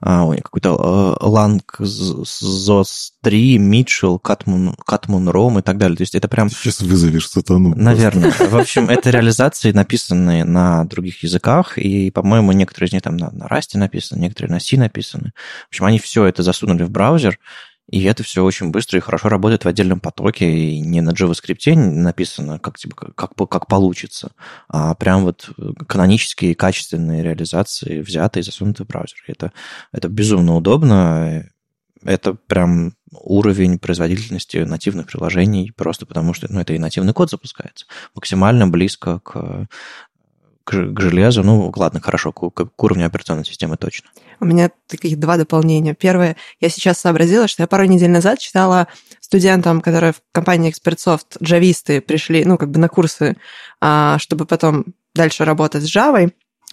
А, ой, какой-то э, Lang ZOS 3, Mitchell, Catmun, Catmun Rom и так далее. То есть это прям сейчас вызовешь сатану. Наверное. В общем, это реализации, написанные на других языках, и, по-моему, некоторые из них там на, на Rust написаны, некоторые на C написаны. В общем, они все это засунули в браузер, и это все очень быстро и хорошо работает в отдельном потоке, и не на JavaScript написано, как, типа, как, как получится, а прям вот канонические качественные реализации взяты и засунуты в браузер. Это, это безумно удобно, это прям уровень производительности нативных приложений, просто потому что ну, это и нативный код запускается. Максимально близко к, к, железу. Ну, ладно, хорошо, к, к уровню операционной системы точно. У меня таких два дополнения. Первое, я сейчас сообразила, что я пару недель назад читала студентам, которые в компании Expertsoft, джависты, пришли, ну, как бы на курсы, а, чтобы потом дальше работать с Java,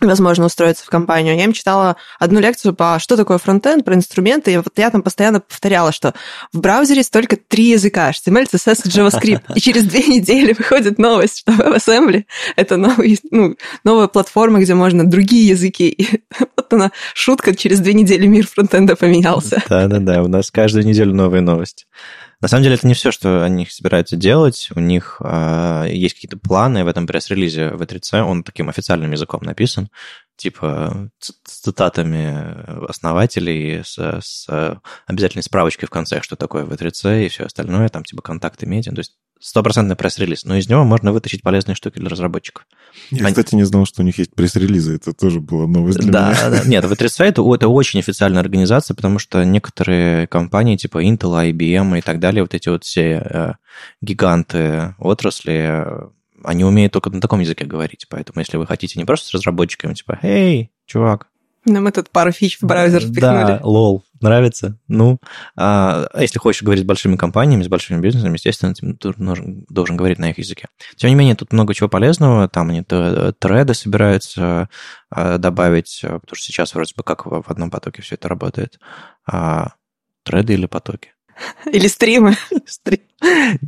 возможно, устроиться в компанию. Я им читала одну лекцию по что такое фронтенд, про инструменты, и вот я там постоянно повторяла, что в браузере есть только три языка, HTML, CSS и JavaScript. И через две недели выходит новость, что WebAssembly — это новый, ну, новая платформа, где можно другие языки. И вот она, шутка, через две недели мир фронтенда поменялся. Да-да-да, у нас каждую неделю новые новости. На самом деле это не все, что они собираются делать. У них э, есть какие-то планы в этом пресс-релизе в 3 Он таким официальным языком написан, типа с цитатами основателей, с, с обязательной справочкой в конце, что такое V3C и все остальное, там типа контакты медиа. То есть стопроцентный пресс-релиз, но из него можно вытащить полезные штуки для разработчиков. Я, Они- кстати, не знал, что у них есть пресс-релизы. Это тоже была новость для Да, меня. да. Нет, V3C это, это очень официальная организация, потому что некоторые компании типа Intel, IBM и так далее, вот эти вот все э, гиганты отрасли, э, они умеют только на таком языке говорить. Поэтому если вы хотите не просто с разработчиками, типа, эй, чувак, Нам этот пару фич в браузер да, впихнули. лол, нравится? Ну, а если хочешь говорить с большими компаниями, с большими бизнесами, естественно, ты должен, должен говорить на их языке. Тем не менее, тут много чего полезного. Там они треды собираются а, добавить, а, потому что сейчас вроде бы как в в одном потоке все это работает. А, треды или потоки? Или стримы.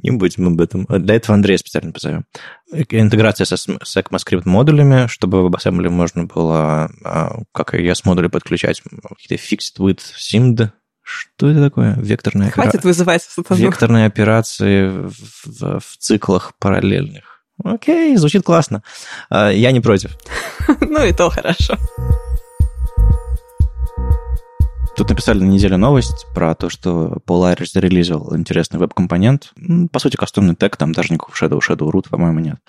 Не будем об этом. Для этого Андрея специально позовем. Интеграция со, с ECMAScript модулями, чтобы в WebAssembly можно было, а, как и ES-модули, подключать какие-то fixed with simd. Что это такое? Векторные, опера- Хватит вызывать сатану. Векторные операции в, в- в циклах параллельных. Окей, звучит классно. А, Я не против. Ну и то хорошо. Тут написали на неделю новость про то, что Polaris зарелизил интересный веб-компонент. По сути, кастомный тег, там даже никакого Shadow, Shadow root, по-моему, нет.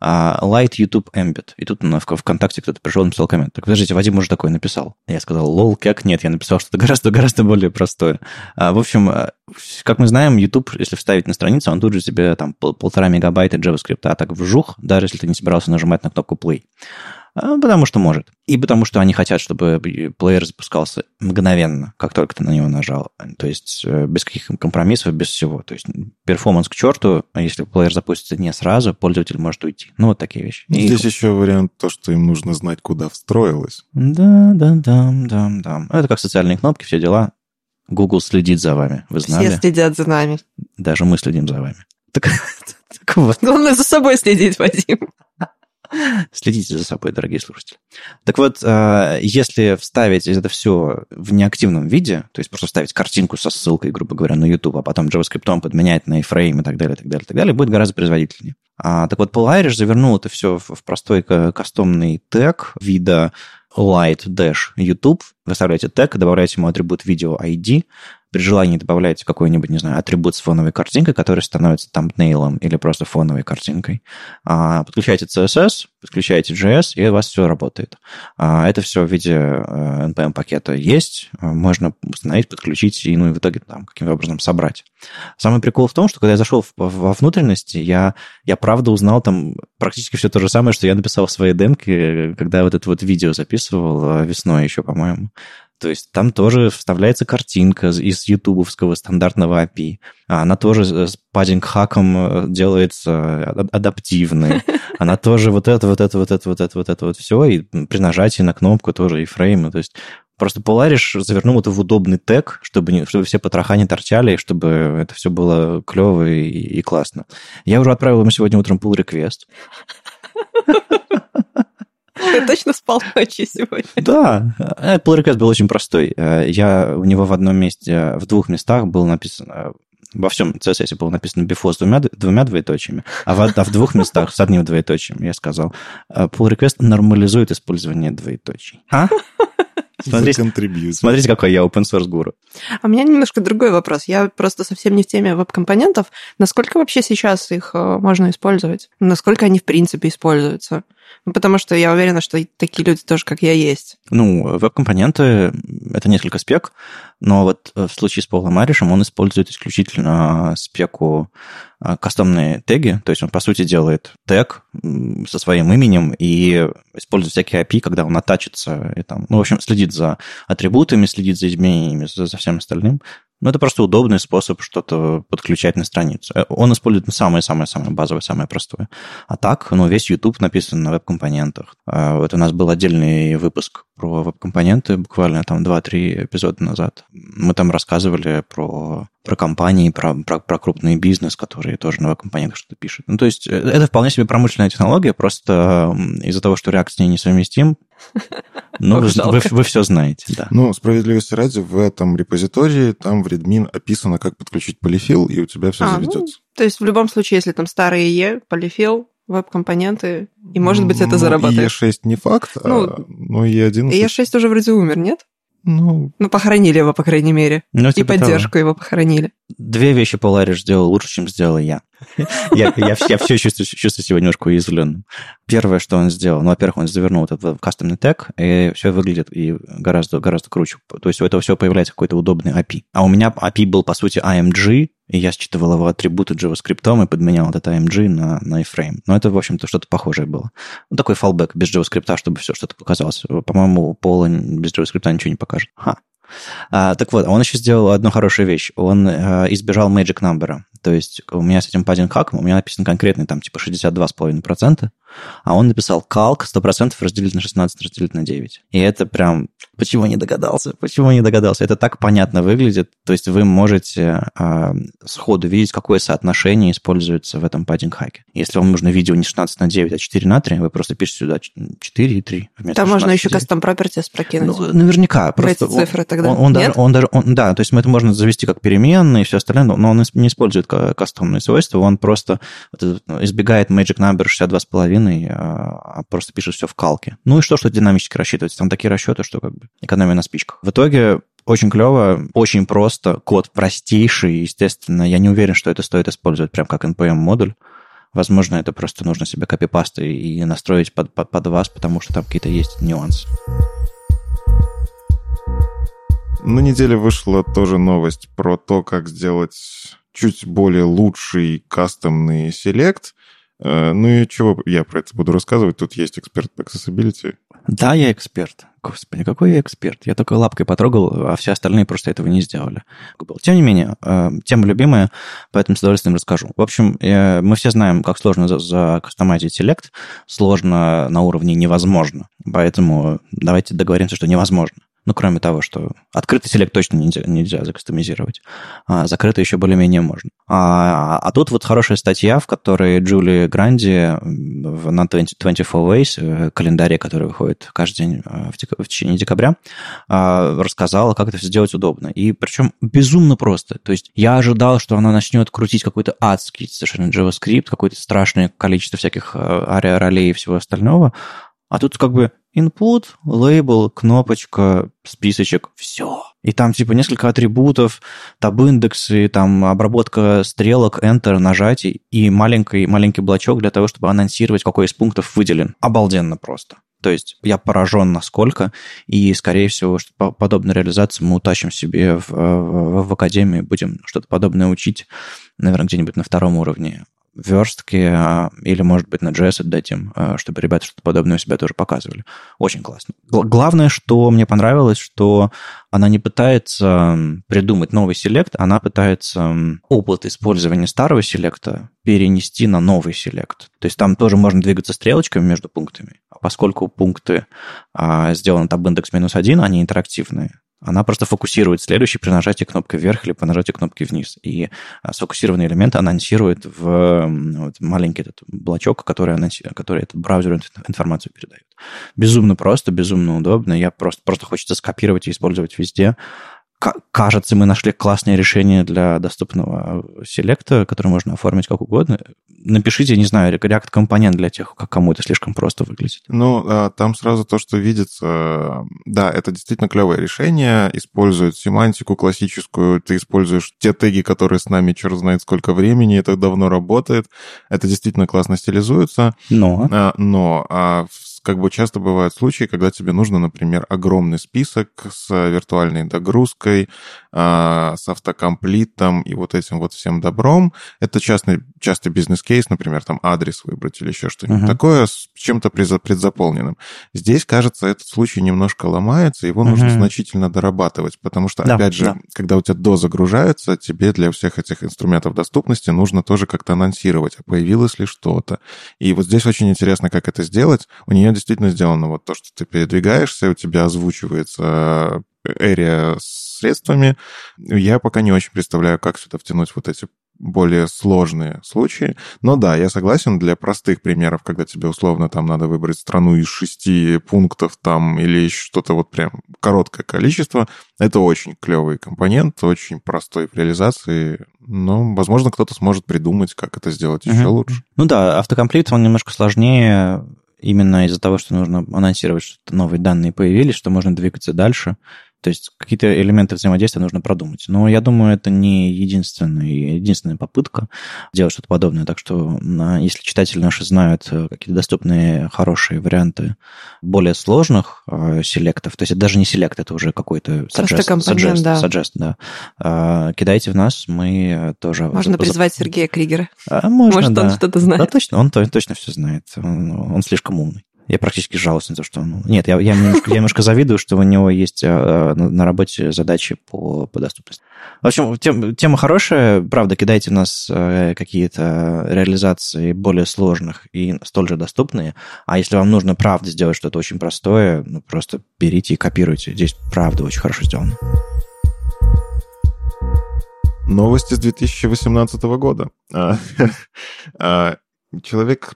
А Light YouTube Embed. И тут в ВКонтакте кто-то пришел и написал коммент. Так, подождите, Вадим уже такой написал. Я сказал, лол, как нет? Я написал что-то гораздо, гораздо более простое. А, в общем, а, как мы знаем, YouTube, если вставить на страницу, он тут же тебе там пол- полтора мегабайта JavaScript, а так вжух, даже если ты не собирался нажимать на кнопку play. А, потому что может. И потому что они хотят, чтобы плеер запускался мгновенно, как только ты на него нажал. То есть э, без каких компромиссов, без всего. То есть перформанс к черту, а если плеер запустится не сразу, пользователь может уйти. Ну, вот такие вещи. Здесь И... еще вариант то, что им нужно знать, куда встроилось. Да, да, да, да, да. Это как социальные кнопки, все дела. Google следит за вами, вы знали? Все следят за нами. Даже мы следим за вами. Так, так вот. Главное за собой следить, Вадим. Следите за собой, дорогие слушатели. Так вот, а, если вставить это все в неактивном виде, то есть просто вставить картинку со ссылкой, грубо говоря, на YouTube, а потом JavaScript подменять на iframe и так далее, так далее, так далее, будет гораздо производительнее. А, так вот, Paul Irish завернул это все в, простой кастомный тег вида light dash YouTube. Вы вставляете тег, добавляете ему атрибут video ID, при желании добавляете какой-нибудь, не знаю, атрибут с фоновой картинкой, который становится тампнейлом или просто фоновой картинкой. А, подключаете CSS, подключаете JS, и у вас все работает. А, это все в виде NPM-пакета э, есть, можно установить, подключить и, ну, и в итоге там каким-то образом собрать. Самый прикол в том, что когда я зашел во внутренности, я, я правда узнал там практически все то же самое, что я написал в своей демке, когда вот это вот видео записывал э, весной еще, по-моему. То есть там тоже вставляется картинка из ютубовского стандартного API. А она тоже с паддинг-хаком э, делается адаптивной. Она тоже вот это, вот это, вот это, вот это, вот это вот все. И при нажатии на кнопку тоже и фреймы. То есть Просто Polaris завернул это в удобный тег, чтобы, не, чтобы все потроха не торчали, и чтобы это все было клево и, и классно. Я уже отправил ему сегодня утром pull request. Ты точно спал ночью сегодня? Да, pull request был очень простой. Э, я у него в одном месте, в двух местах был написано во всем CSS было написано before с двумя, двумя двоеточиями, а в, а в двух местах с одним двоеточием я сказал, э, pull request нормализует использование двоеточий. А? Смотрите, смотрите, какой я open source гуру. А у меня немножко другой вопрос. Я просто совсем не в теме веб-компонентов. Насколько вообще сейчас их э, можно использовать? Насколько они в принципе используются? Ну, потому что я уверена, что такие люди тоже, как я, есть. Ну, веб-компоненты — это несколько спек, но вот в случае с Павлом Маришем он использует исключительно спеку а, кастомные теги, то есть он, по сути, делает тег со своим именем и использует всякие API, когда он оттачится, и там, ну, в общем, следит за атрибутами, следит за изменениями, за, за всем остальным. Ну, это просто удобный способ что-то подключать на страницу. Э, он использует самое-самое-самое базовое, самое простое. А так, ну, весь YouTube написан на веб-компонентах. А вот у нас был отдельный выпуск про веб-компоненты буквально там 2-3 эпизода назад. Мы там рассказывали про, про компании, про, про, про крупный бизнес, которые тоже на веб-компонентах что-то пишут. Ну, то есть э, это вполне себе промышленная технология, просто из-за того, что React с ней несовместим, ну, вы, вы, вы все знаете, да. Ну, справедливости ради, в этом репозитории там в Redmin описано, как подключить полифил, и у тебя все а, заведется. Ну, то есть в любом случае, если там старые E, полифил, веб-компоненты, и, может быть, это ну, заработает. E6 не факт, ну, а, но E11... E6 уже вроде умер, нет? Ну, ну, похоронили его, по крайней мере. Ну, типа и поддержку того. его похоронили. Две вещи Polaris сделал лучше, чем сделал я. Я, я, я все чувствую, чувствую себя немножко уязвленным. Первое, что он сделал, ну, во-первых, он завернул это в кастомный тег, и все выглядит и гораздо, гораздо круче. То есть у этого все появляется какой-то удобный API. А у меня API был, по сути, AMG, и я считывал его атрибуты JavaScript и подменял этот AMG на, на iframe. Но это, в общем-то, что-то похожее было. Ну, такой fallback без JavaScript, чтобы все что-то показалось. По-моему, Пола без JavaScript ничего не покажет. Ха. А, так вот, он еще сделал одну хорошую вещь. Он а, избежал magic number. То есть у меня с этим паддинг хаком, у меня написан конкретный там типа 62,5%, а он написал калк 100% разделить на 16, разделить на 9. И это прям... Почему не догадался? Почему не догадался? Это так понятно выглядит. То есть вы можете э, сходу видеть, какое соотношение используется в этом паддинг хаке. Если вам нужно видео не 16 на 9, а 4 на 3, вы просто пишете сюда 4 и 3. Там можно еще кастом properties прокинуть. Ну, наверняка. Просто эти цифры тогда. Он, он даже, он даже он, да, то есть мы это можно завести как переменные и все остальное, но он не использует кастомные свойства, он просто избегает magic number 62,5 полноценный, а, а просто пишет все в калке. Ну и что, что динамически рассчитывается? Там такие расчеты, что как бы экономия на спичках. В итоге очень клево, очень просто, код простейший, естественно. Я не уверен, что это стоит использовать прям как NPM-модуль. Возможно, это просто нужно себе копипастой и настроить под, под, под вас, потому что там какие-то есть нюансы. На неделе вышла тоже новость про то, как сделать чуть более лучший кастомный селект. Э, ну и чего я про это буду рассказывать? Тут есть эксперт по accessibility. Да, я эксперт. Господи, какой я эксперт? Я только лапкой потрогал, а все остальные просто этого не сделали. Тем не менее, э, тема любимая, поэтому с удовольствием расскажу. В общем, э, мы все знаем, как сложно закастомазить селект. Сложно на уровне невозможно. Поэтому давайте договоримся, что невозможно. Ну, кроме того, что открытый селект точно нельзя, нельзя закастомизировать, а закрытый еще более-менее можно. А, а тут вот хорошая статья, в которой Джули Гранди на 20, 24 Ways, э, календаре, который выходит каждый день э, в, в течение декабря, а, рассказала, как это все сделать удобно. И причем безумно просто. То есть я ожидал, что она начнет крутить какой-то адский совершенно JavaScript, какое-то страшное количество всяких э, ария-ролей и всего остального, а тут как бы input, лейбл, кнопочка, списочек, все. И там типа несколько атрибутов, таб-индексы, там обработка стрелок, enter, нажатий и маленький, маленький блочок для того, чтобы анонсировать, какой из пунктов выделен. Обалденно просто. То есть я поражен насколько, и, скорее всего, что подобную реализацию мы утащим себе в, в, в академии, будем что-то подобное учить, наверное, где-нибудь на втором уровне верстки а, или, может быть, на JS отдадим, а, чтобы ребята что-то подобное у себя тоже показывали. Очень классно. Главное, что мне понравилось, что она не пытается придумать новый селект, она пытается опыт использования старого селекта перенести на новый селект. То есть там тоже можно двигаться стрелочками между пунктами. А поскольку пункты а, сделаны tab индекс минус один, они интерактивные, она просто фокусирует следующий при нажатии кнопки вверх или при нажатии кнопки вниз. И а, сфокусированный элемент анонсирует в вот, маленький этот блочок, который, анонси... который этот браузер информацию передает. Безумно просто, безумно удобно. Я просто, просто хочется скопировать и использовать везде кажется, мы нашли классное решение для доступного селекта, который можно оформить как угодно. Напишите, не знаю, React-компонент для тех, кому это слишком просто выглядит. Ну, а, там сразу то, что видится, да, это действительно клевое решение, использует семантику классическую, ты используешь те теги, которые с нами черт знает сколько времени, это давно работает, это действительно классно стилизуется. Но? А, но а в как бы часто бывают случаи, когда тебе нужно, например, огромный список с виртуальной догрузкой, а, с автокомплитом и вот этим вот всем добром. Это частный, частый бизнес-кейс, например, там адрес выбрать или еще что-нибудь uh-huh. такое с чем-то предзаполненным. Здесь, кажется, этот случай немножко ломается, его uh-huh. нужно значительно дорабатывать, потому что, да, опять же, да. когда у тебя дозагружаются, тебе для всех этих инструментов доступности нужно тоже как-то анонсировать, а появилось ли что-то. И вот здесь очень интересно, как это сделать. У нее действительно сделано вот то, что ты передвигаешься, у тебя озвучивается area с средствами. Я пока не очень представляю, как сюда втянуть вот эти более сложные случаи. Но да, я согласен, для простых примеров, когда тебе условно там надо выбрать страну из шести пунктов там или что-то вот прям короткое количество, это очень клевый компонент, очень простой в реализации. Но, возможно, кто-то сможет придумать, как это сделать еще угу. лучше. Ну да, автокомплит, он немножко сложнее именно из-за того, что нужно анонсировать, что новые данные появились, что можно двигаться дальше. То есть какие-то элементы взаимодействия нужно продумать. Но я думаю, это не единственная, единственная попытка делать что-то подобное. Так что если читатели наши знают э, какие-то доступные хорошие варианты более сложных э, селектов, то есть это даже не селект, это уже какой-то suggest, suggest, да. Suggest, да. Э, кидайте в нас, мы тоже... Можно призвать Сергея Кригера. А, можно, Может, да. он что-то знает. Да, точно, он точно все знает. Он, он слишком умный. Я практически жалуюсь на то, что... Ну, нет, я, я, немножко, я немножко завидую, что у него есть а, на, на работе задачи по, по доступности. В общем, тем, тема хорошая. Правда, кидайте в нас а, какие-то реализации более сложных и столь же доступные. А если вам нужно, правда, сделать что-то очень простое, ну, просто берите и копируйте. Здесь, правда, очень хорошо сделано. Новости с 2018 года. А, человек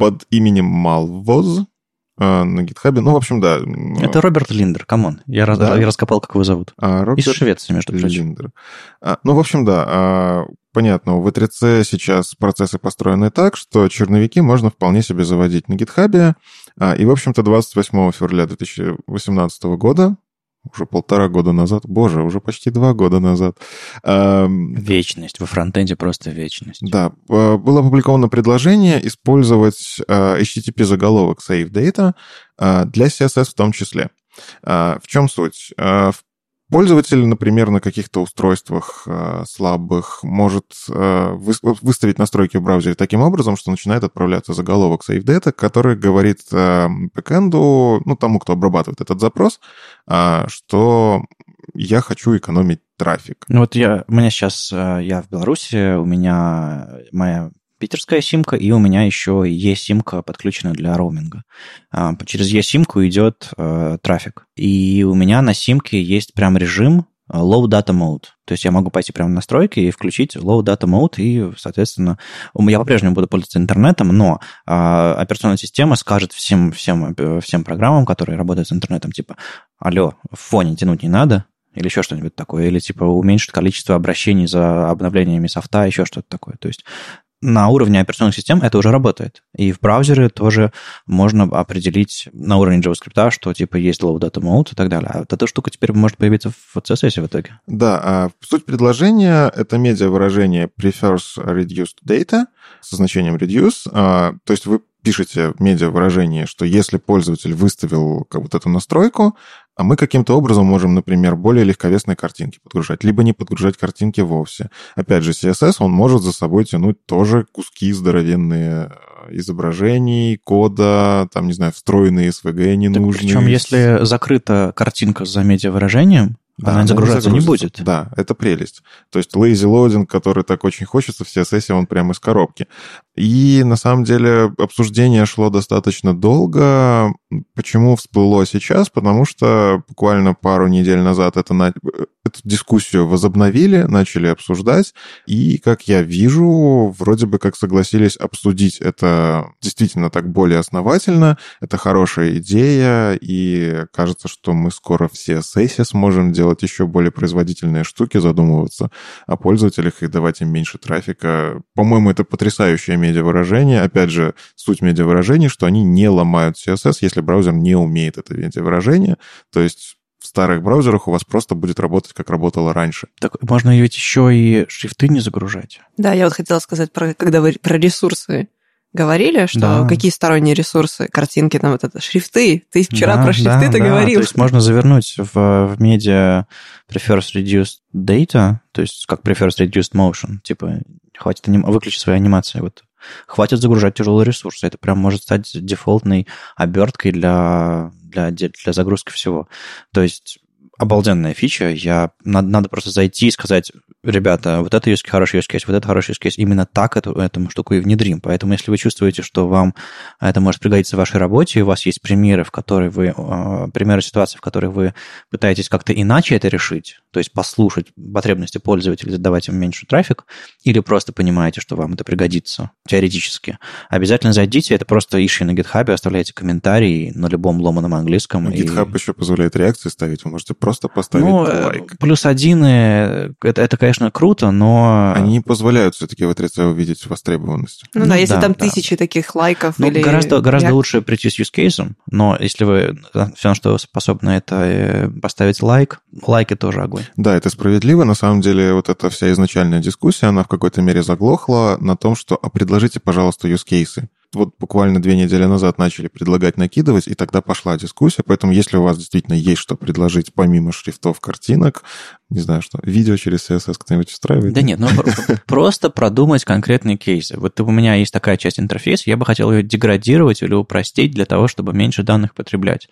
под именем Malvoz а, на гитхабе. Ну, в общем, да. Это Роберт Линдер, come on. Я, да? я раскопал, как его зовут. А, Роберт Из Швеции, между прочим. Линдер. А, ну, в общем, да. А, понятно, у W3C сейчас процессы построены так, что черновики можно вполне себе заводить на гитхабе. А, и, в общем-то, 28 февраля 2018 года уже полтора года назад, боже, уже почти два года назад. Вечность, во фронтенде просто вечность. Да, а, было опубликовано предложение использовать а, HTTP-заголовок Save Data а, для CSS в том числе. В чем суть? В Пользователь, например, на каких-то устройствах э, слабых может э, выставить настройки в браузере таким образом, что начинает отправляться заголовок Save Data, который говорит э, бэкэнду, ну, тому, кто обрабатывает этот запрос, э, что я хочу экономить трафик. Ну вот я, у меня сейчас, э, я в Беларуси, у меня моя питерская симка, и у меня еще e-симка подключена для роуминга. А, через e-симку идет э, трафик. И у меня на симке есть прям режим э, low data mode. То есть я могу пойти прямо в настройки и включить low data mode, и, соответственно, я по-прежнему буду пользоваться интернетом, но э, операционная система скажет всем, всем, э, всем программам, которые работают с интернетом, типа, алло, в фоне тянуть не надо, или еще что-нибудь такое, или типа уменьшить количество обращений за обновлениями софта, еще что-то такое. То есть на уровне операционных систем это уже работает. И в браузере тоже можно определить на уровне JavaScript, что типа есть low data mode и так далее. А вот эта штука теперь может появиться в CSS в итоге. Да, а суть предложения — это медиа-выражение prefers reduced data со значением reduce. А, то есть вы пишете медиа-выражение, что если пользователь выставил как вот эту настройку, а мы каким-то образом можем, например, более легковесные картинки подгружать, либо не подгружать картинки вовсе. Опять же, CSS, он может за собой тянуть тоже куски здоровенные э, изображений, кода, там, не знаю, встроенные SVG ненужные. Причем, если закрыта картинка за медиавыражением, да, она, загружаться не, не будет. Да, это прелесть. То есть lazy loading, который так очень хочется в CSS, он прямо из коробки. И на самом деле обсуждение шло достаточно долго. Почему всплыло сейчас? Потому что буквально пару недель назад это на... эту дискуссию возобновили, начали обсуждать. И, как я вижу, вроде бы как согласились обсудить это действительно так более основательно. Это хорошая идея, и кажется, что мы скоро в CSS сможем делать еще более производительные штуки, задумываться о пользователях и давать им меньше трафика. По-моему, это потрясающая медиавыражения. Опять же, суть медиавыражений, что они не ломают CSS, если браузер не умеет это медиавыражение. То есть в старых браузерах у вас просто будет работать, как работало раньше. Так можно ведь еще и шрифты не загружать. Да, я вот хотела сказать, про, когда вы про ресурсы говорили, что да. какие сторонние ресурсы, картинки, там вот это, шрифты. Ты вчера да, про шрифты-то да, говорил. Да. То есть можно завернуть в, в медиа prefers reduced data, то есть как prefers reduced motion, типа хватит аним... выключить свои анимации. Вот хватит загружать тяжелые ресурсы. Это прям может стать дефолтной оберткой для, для, для загрузки всего. То есть обалденная фича. Я, надо, надо просто зайти и сказать, ребята, вот это use, хороший use case, вот это хороший use case. Именно так эту, эту штуку и внедрим. Поэтому, если вы чувствуете, что вам это может пригодиться в вашей работе, у вас есть примеры, в которые вы, а, примеры ситуации, в которых вы пытаетесь как-то иначе это решить, то есть послушать потребности пользователей, задавать им меньше трафик, или просто понимаете, что вам это пригодится теоретически, обязательно зайдите, это просто ищи на GitHub, оставляйте комментарии на любом ломаном английском. GitHub и... еще позволяет реакции ставить, вы можете просто поставить ну, лайк. Плюс один, это, это, конечно, круто, но... Они не позволяют все-таки в отреце увидеть востребованность. Ну, ну да, если да, там да. тысячи таких лайков ну, или... Гораздо, гораздо лучше прийти с use case, но если вы все, на что способны, это э, поставить лайк, лайки тоже огонь. Да, это справедливо. На самом деле, вот эта вся изначальная дискуссия, она в какой-то мере заглохла на том, что а предложите, пожалуйста, use cases вот буквально две недели назад начали предлагать накидывать, и тогда пошла дискуссия. Поэтому, если у вас действительно есть что предложить помимо шрифтов, картинок, не знаю что, видео через CSS кто-нибудь устраивает? Да нет, ну просто продумать конкретные кейсы. Вот у меня есть такая часть интерфейса, я бы хотел ее деградировать или упростить для того, чтобы меньше данных потреблять.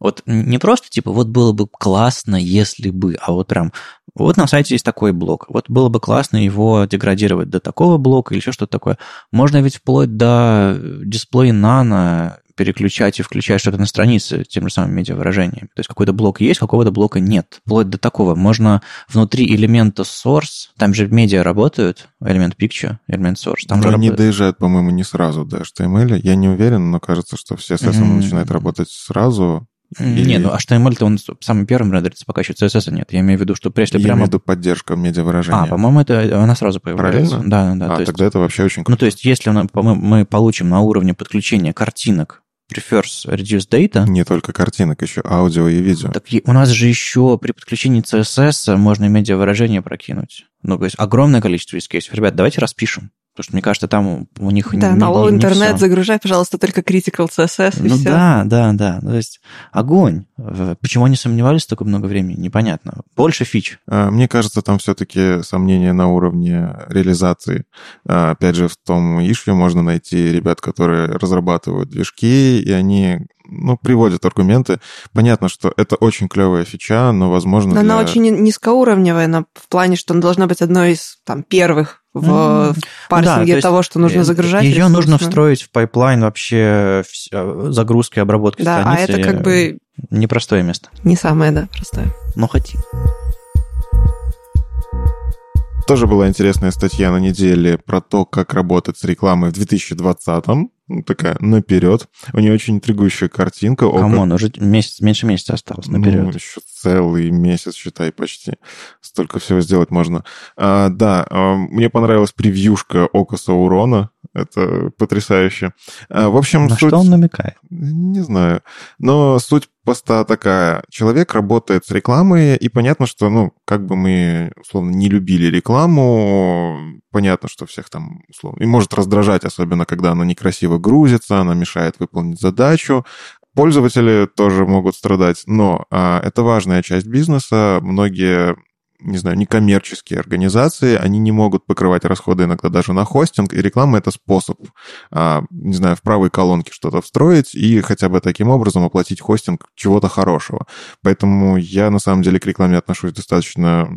Вот не просто типа, вот было бы классно, если бы, а вот прям, вот на сайте есть такой блок, вот было бы классно его деградировать до такого блока или еще что-то такое. Можно ведь вплоть до дисплея нано переключать и включать что-то на странице тем же самым медиавыражением. То есть какой-то блок есть, какого-то блока нет. Вплоть до такого. Можно внутри элемента source, там же медиа работают, элемент picture, элемент source. Там но же они работают. доезжают, по-моему, не сразу до HTML. Я не уверен, но кажется, что все CSS mm-hmm. начинает работать сразу. Или... Не, ну HTML-то он самым первым рендерится, пока еще CSS нет. Я имею в виду, что прежде Я прямо... имею в виду поддержка медиавыражения. А, по-моему, это она сразу появляется. Правильно? Да, да. А, то тогда есть... это вообще очень круто. Ну, то есть, если мы, мы получим на уровне подключения картинок prefers reduce data. Не только картинок, еще аудио и видео. Так у нас же еще при подключении CSS можно медиавыражение прокинуть. Ну, то есть огромное количество use cases. Ребят, давайте распишем. Потому что, мне кажется, там у них... Да, не, на не интернет всё. загружай, пожалуйста, только critical CSS и Ну все. да, да, да. То есть огонь. Э, Почему они сомневались столько много времени, непонятно. Больше фич. А, Мне кажется, там все-таки сомнения на уровне реализации. А, Опять же, в том ишве можно найти ребят, которые разрабатывают движки, и они ну, приводят аргументы. Понятно, что это очень клевая фича, но, возможно, Но для... она очень низкоуровневая, она в плане, что она должна быть одной из там, первых в, в парсинге то есть, того, что нужно Э, загружать. Ее нужно ресурсно. встроить в pipeline вообще э, загрузки, обработки Да, а страницы. это как бы Непростое место. не самое, да, простое. Но хотим. Тоже была интересная статья на неделе про то, как работать с рекламой в 2020-м. Ну, такая наперед. У нее очень интригующая картинка. Как- Come on, уже месяц, меньше месяца осталось наперед. Ну, еще целый месяц, считай, почти. Столько всего сделать можно. А, да, а, мне понравилась превьюшка Ока Саурона. Это потрясающе. А, в общем, На суть... что он намекает? Не знаю. Но суть поста такая. Человек работает с рекламой, и понятно, что, ну, как бы мы, условно, не любили рекламу, понятно, что всех там, условно, и может раздражать, особенно когда она некрасиво грузится, она мешает выполнить задачу. Пользователи тоже могут страдать, но а, это важная часть бизнеса. Многие не знаю, некоммерческие организации, они не могут покрывать расходы иногда даже на хостинг, и реклама — это способ, а, не знаю, в правой колонке что-то встроить и хотя бы таким образом оплатить хостинг чего-то хорошего. Поэтому я, на самом деле, к рекламе отношусь достаточно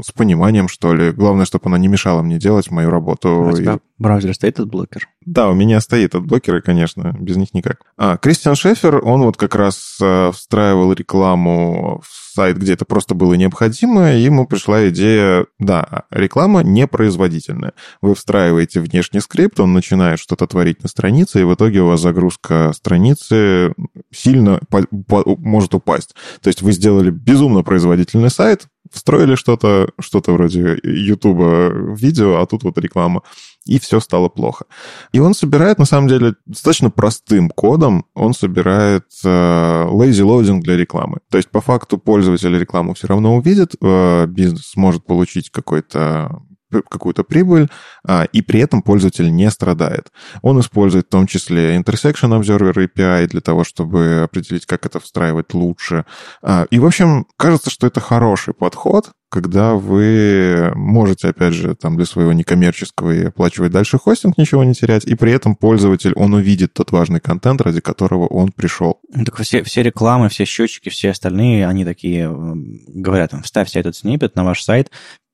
с пониманием, что ли. Главное, чтобы она не мешала мне делать мою работу. У И- тебя в браузере стоит adblocker? Да, у меня стоит adblocker ы, конечно, без них никак. А, Кристиан Шефер, он вот как раз э, встраивал рекламу в сайт, где это просто было необходимо, и ему пришла идея, да, реклама непроизводительная. Вы встраиваете внешний скрипт, он начинает что-то творить на странице, и в итоге у вас загрузка страницы сильно по- по- может упасть. То есть вы сделали безумно производительный сайт, встроили что-то, что-то вроде Ютуба видео, а тут вот реклама, и все стало плохо. И он собирает, на самом деле, достаточно простым кодом, он собирает э, lazy loading для рекламы. То есть, по факту, пользователь рекламу все равно увидит, э, бизнес сможет получить какой-то какую-то прибыль, а, и при этом пользователь не страдает. Он использует в том числе Intersection Observer API для того, чтобы определить, как это встраивать лучше. А, И, в общем, кажется, что это хороший подход, когда вы можете, опять же, там для своего некоммерческого и оплачивать дальше хостинг, ничего не терять, и при этом пользователь, он увидит тот важный контент, ради которого он пришел. Ну, Так все, все рекламы, все счетчики, все остальные, они такие говорят, вставьте этот снипет на ваш сайт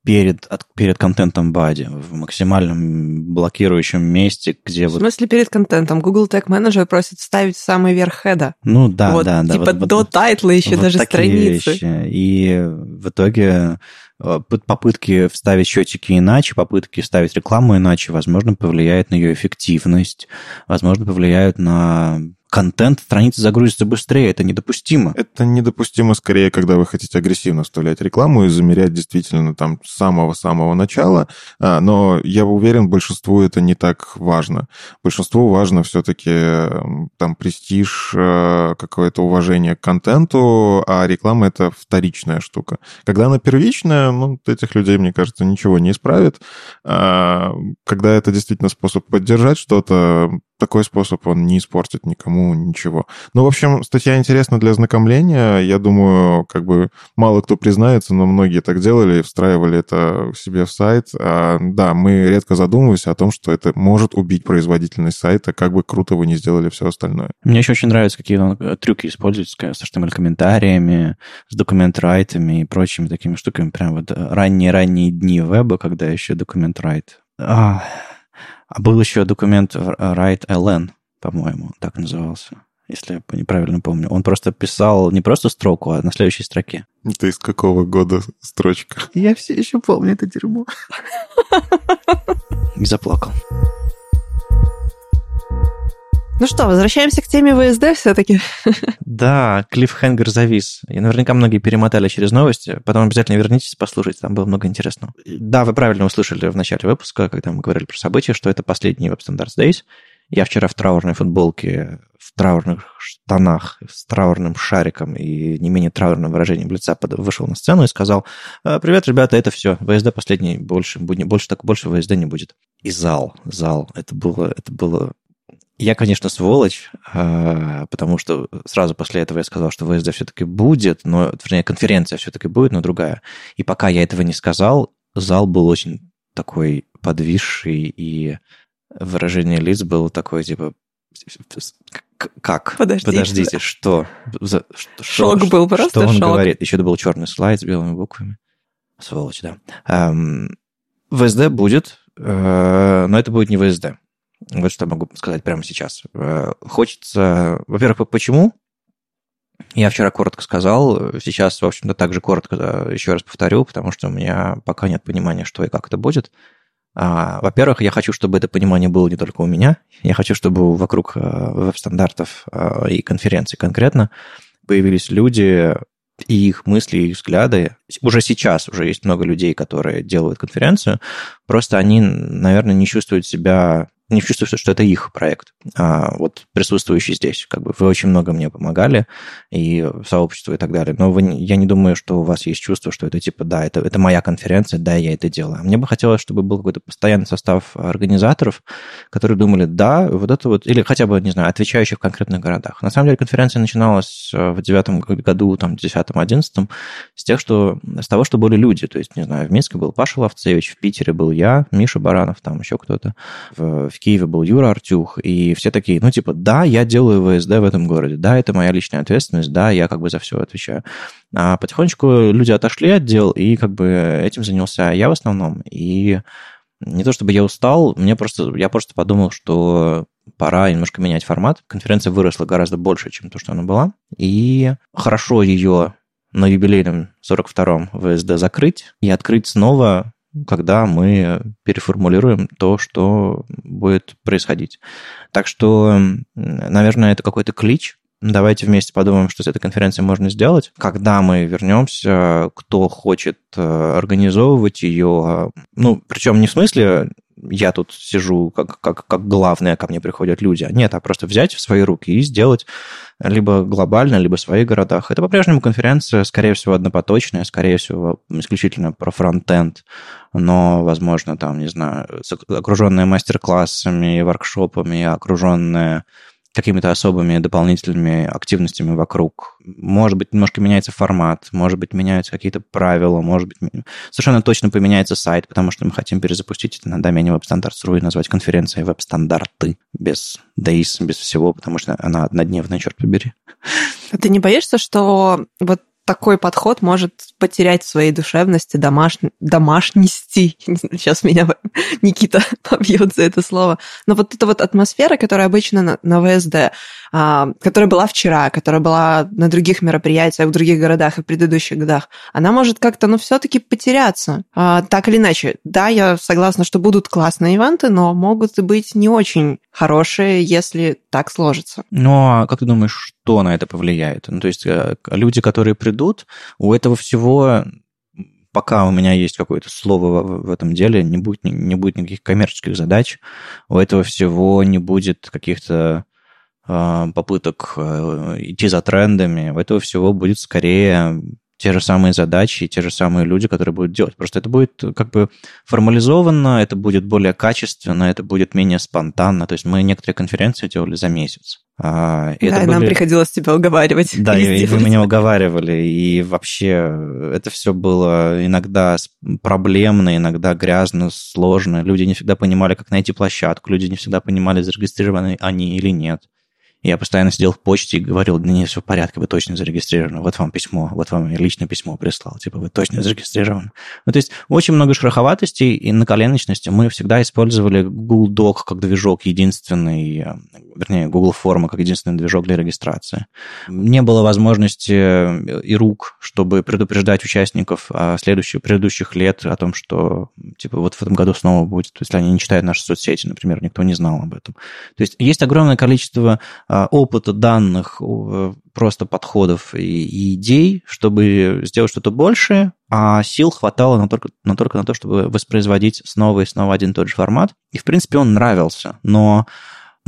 перед, от- перед контентом бади в максимальном блокирующем месте, где В вот... смысле перед контентом? Google Tag Manager просит ставить в самый верх хеда. Ну да, вот, да, да. Типа вот- вот- до тайтла еще вот даже страницы. вещи. И в итоге э, попытки вставить счетчики иначе, попытки вставить рекламу иначе, возможно, повлияет на ее эффективность, возможно, повлияют на контент, страница загрузится быстрее. Это недопустимо. Это недопустимо скорее, когда вы хотите агрессивно вставлять рекламу и замерять действительно там с самого-самого начала, А, но я уверен, большинству это не так важно. Большинству важно все-таки там престиж, э, какое-то уважение к контенту, а реклама это вторичная штука. Когда она первичная, ну, этих людей, мне кажется, ничего не исправит. А, Когда это действительно способ поддержать что-то, такой способ, он не испортит никому ничего. Ну, в общем, статья интересна для ознакомления. Я думаю, как бы мало кто признается, но многие так делали и встраивали это себе в сайт. А, да, мы редко задумываемся о том, что это может убить производительность сайта, как бы круто вы не сделали все остальное. Мне еще очень нравится, какие он, э, трюки использует с, HTML-комментариями, с документ-райтами и прочими такими штуками. Прям вот ранние-ранние дни веба, когда еще документ-райт. А, а был еще документ Write LN, по-моему, так назывался, если я неправильно помню. Он просто писал не просто строку, а на следующей строке. Это из какого года строчка? Я все еще помню это дерьмо. И заплакал. Ну что, возвращаемся к теме ВСД все-таки. Да, клиффхенгер завис. И наверняка многие перемотали через новости. Потом обязательно вернитесь, послушайте, там было много интересного. Да, вы правильно услышали в начале выпуска, когда мы говорили про события, что это последний Web Standards Days. Я вчера в траурной футболке, в траурных штанах, с траурным шариком и не менее траурным выражением лица вышел на сцену и сказал, «А, привет, ребята, это все, ВСД последний, больше, больше, так, больше ВСД не будет. и зал, зал. Это было, это было я, конечно, сволочь, а, потому что сразу после этого я сказал, что ВСД все-таки будет, но, вернее, конференция все-таки будет, но другая. И пока я этого не сказал, зал был очень такой подвисший, и выражение лиц было такое, типа, как? Подождите. Подождите, что? За, что шок был, просто Что он шок. говорит? Еще это был черный слайд с белыми буквами. Сволочь, да. Эм, ВСД будет, э, но это будет не ВСД. Вот что могу сказать прямо сейчас. Э, хочется... Во-первых, почему? Я вчера коротко сказал, сейчас, в общем-то, также коротко еще раз повторю, потому что у меня пока нет понимания, что и как это будет. А, во-первых, я хочу, чтобы это понимание было не только у меня, я хочу, чтобы вокруг э, веб-стандартов э, и конференций конкретно появились люди, и их мысли, и их взгляды. Уже сейчас уже есть много людей, которые делают конференцию, просто они, наверное, не чувствуют себя не чувствую, что это их проект. А вот присутствующий здесь, как бы вы очень много мне помогали, и сообщество и так далее. Но вы, я не думаю, что у вас есть чувство, что это типа, да, это, это моя конференция, да, я это делаю. Мне бы хотелось, чтобы был какой-то постоянный состав организаторов, которые думали, да, вот это вот, или хотя бы, не знаю, отвечающих в конкретных городах. На самом деле конференция начиналась э, в девятом году, там, десятом, одиннадцатом, с тех, что, с того, что были люди. То есть, не знаю, в Минске был Паша Ловцевич, в Питере был я, Миша Баранов, там еще кто-то, в, в Киеве был Юра Артюх, и все такие, ну, типа, да, я делаю ВСД в этом городе, да, это моя личная ответственность, да, я как бы за все отвечаю. А потихонечку люди отошли от дел, и как бы этим занялся я в основном, и не то чтобы я устал, мне просто, я просто подумал, что пора немножко менять формат. Конференция выросла гораздо больше, чем то, что она была, и хорошо ее на юбилейном 42-м ВСД закрыть и открыть снова когда мы переформулируем то, что будет происходить. Так что, наверное, это какой-то клич. Давайте вместе подумаем, что с этой конференцией можно сделать. Когда мы вернемся, кто хочет э, организовывать ее, ну, причем не в смысле я тут сижу как, как, как главное, ко мне приходят люди. Нет, а просто взять в свои руки и сделать либо глобально, либо в своих городах. Это по-прежнему конференция, скорее всего, однопоточная, скорее всего, исключительно про фронтенд, но, возможно, там, не знаю, окруженная мастер-классами, воркшопами, окруженная какими-то особыми дополнительными активностями вокруг. Может быть, немножко меняется формат, может быть, меняются какие-то правила, может быть, совершенно точно поменяется сайт, потому что мы хотим перезапустить это на домене WebStandards.ru и назвать конференцией веб-стандарты без DAIS, без всего, потому что она однодневная, черт побери. А ты не боишься, что вот такой подход может потерять в своей душевности, домаш... домашности. Сейчас меня Никита побьет за это слово. Но вот эта вот атмосфера, которая обычно на, на ВСД, которая была вчера, которая была на других мероприятиях в других городах и в предыдущих годах, она может как-то, ну, все-таки потеряться. А, так или иначе, да, я согласна, что будут классные ивенты, но могут и быть не очень хорошие, если так сложится. Ну, а как ты думаешь, что на это повлияет? Ну, то есть э, люди, которые придут, у этого всего пока у меня есть какое-то слово в этом деле, не будет, не будет никаких коммерческих задач, у этого всего не будет каких-то попыток э, идти за трендами, у этого всего будет скорее те же самые задачи и те же самые люди, которые будут делать. Просто это будет как бы формализованно, это будет более качественно, это будет менее спонтанно. То есть мы некоторые конференции делали за месяц. А, и да, и были... нам приходилось тебя уговаривать. Да, и, и вы меня уговаривали, и вообще это все было иногда проблемно, иногда грязно, сложно. Люди не всегда понимали, как найти площадку, люди не всегда понимали, зарегистрированы они или нет. Я постоянно сидел в почте и говорил, да нет, все в порядке, вы точно зарегистрированы, вот вам письмо, вот вам я личное письмо прислал, типа вы точно зарегистрированы. Ну, то есть очень много шероховатостей и наколеночности. Мы всегда использовали Google Doc как движок единственный, э, вернее, Google Форма как единственный движок для регистрации. Не было возможности э, и рук, чтобы предупреждать участников следующих, предыдущих лет о том, что, типа, вот в этом году снова будет, есть они не читают наши соцсети, например, никто не знал об этом. То есть есть огромное количество а, опыта, данных, просто подходов и, идей, чтобы сделать что-то большее, а сил хватало на только, на только на то, чтобы воспроизводить снова и снова один и тот же формат. И, в принципе, он нравился, но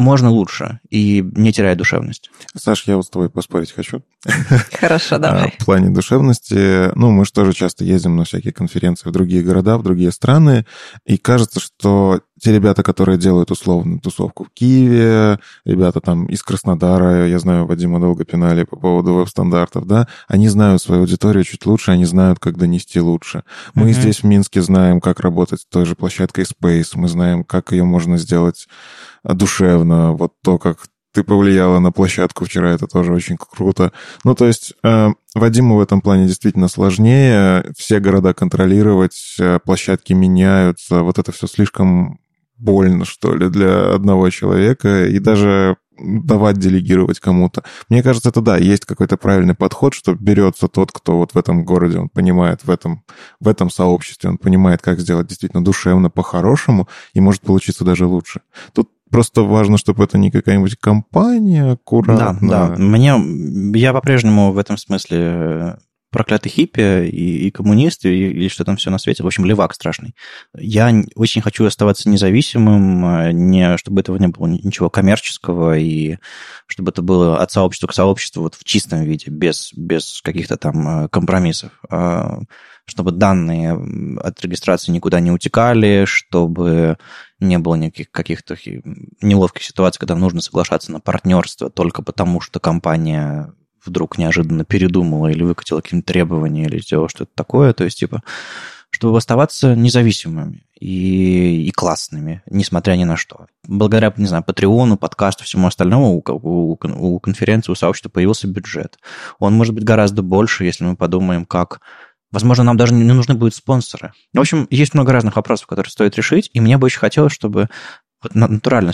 можно лучше и не теряя душевность. Саш, я вот с тобой поспорить хочу. Хорошо, давай. В плане душевности, ну, мы же тоже часто ездим на всякие конференции в другие города, в другие страны, и кажется, что те ребята, которые делают условную тусовку в Киеве, ребята там из Краснодара, я знаю, Вадима долго пинали по поводу веб-стандартов, да, они знают свою аудиторию чуть лучше, они знают, как донести лучше. Мы mm-hmm. здесь в Минске знаем, как работать с той же площадкой Space, мы знаем, как ее можно сделать душевно. Вот то, как ты повлияла на площадку вчера, это тоже очень круто. Ну, то есть э, Вадиму в этом плане действительно сложнее. Все города контролировать, э, площадки меняются. Вот это все слишком больно, что ли, для одного человека. И даже давать делегировать кому-то. Мне кажется, это да, есть какой-то правильный подход, что берется тот, кто вот в этом городе, он понимает в этом, в этом сообществе, он понимает, как сделать действительно душевно, по-хорошему, и может получиться даже лучше. Тут Просто важно, чтобы это не какая-нибудь компания аккуратно. Да, да. Мне, я по-прежнему в этом смысле э, проклятый хиппи и, и коммунист, и, что там все на свете. В общем, левак страшный. Я очень хочу оставаться независимым, э, не, чтобы этого не было ничего коммерческого, и чтобы это было от сообщества к сообществу вот в чистом виде, без, без каких-то там э, компромиссов. А, чтобы данные от регистрации никуда не утекали, чтобы не было никаких каких-то неловких ситуаций, когда нужно соглашаться на партнерство только потому, что компания вдруг неожиданно передумала или выкатила какие-то требования или сделала что-то такое. То есть, типа, чтобы оставаться независимыми и, и классными, несмотря ни на что. Благодаря, не знаю, Патреону, подкасту, всему остальному у, у, у конференции, у сообщества появился бюджет. Он может быть гораздо больше, если мы подумаем, как Возможно, нам даже не нужны будут спонсоры. В общем, есть много разных вопросов, которые стоит решить, и мне бы очень хотелось, чтобы вот натурально.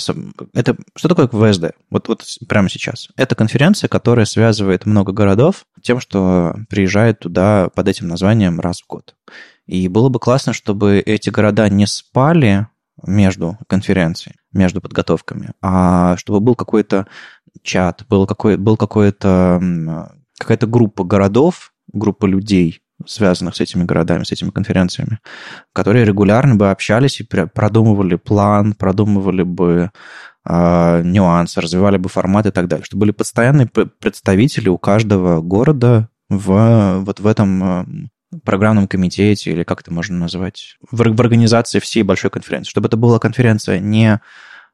Это что такое ВСД? Вот, вот прямо сейчас. Это конференция, которая связывает много городов тем, что приезжает туда под этим названием раз в год. И было бы классно, чтобы эти города не спали между конференцией, между подготовками, а чтобы был какой-то чат, был, какой, был какой-то, какая-то группа городов, группа людей, связанных с этими городами, с этими конференциями, которые регулярно бы общались и продумывали план, продумывали бы э, нюансы, развивали бы формат и так далее, чтобы были постоянные представители у каждого города в, вот в этом э, программном комитете, или как это можно назвать, в, в организации всей большой конференции, чтобы это была конференция не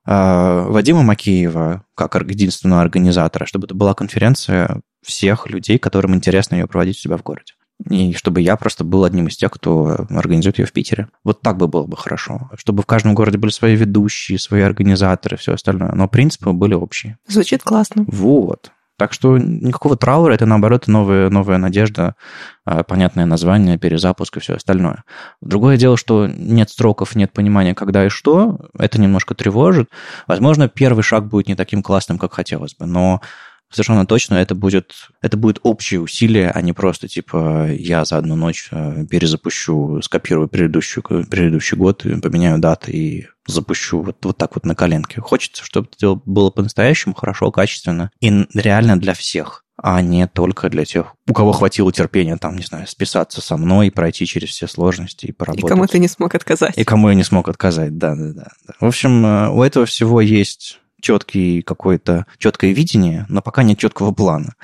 э, Вадима Макеева как единственного организатора, чтобы это была конференция всех людей, которым интересно ее проводить у себя в городе и чтобы я просто был одним из тех, кто организует ее в Питере. Вот так бы было бы хорошо. Чтобы в каждом городе были свои ведущие, свои организаторы, все остальное. Но принципы были общие. Звучит классно. Вот. Так что никакого траура, это наоборот новая, новая надежда, а, понятное название, перезапуск и все остальное. Другое дело, что нет строков, нет понимания, когда и что, это немножко тревожит. Возможно, первый шаг будет не таким классным, как хотелось бы, но совершенно точно это будет, это будет общее усилие, а не просто типа я за одну ночь э, перезапущу, скопирую предыдущую, предыдущий год, поменяю даты и запущу вот, вот так вот на коленке. Хочется, чтобы это было по-настоящему хорошо, качественно и реально для всех а не только для тех, у кого хватило терпения, там, не знаю, списаться со мной, пройти через все сложности и поработать. И кому ты не смог отказать. И кому я не смог отказать, да, да, да. В общем, э, у этого всего есть четкий какой-то, четкое видение, но пока нет четкого плана.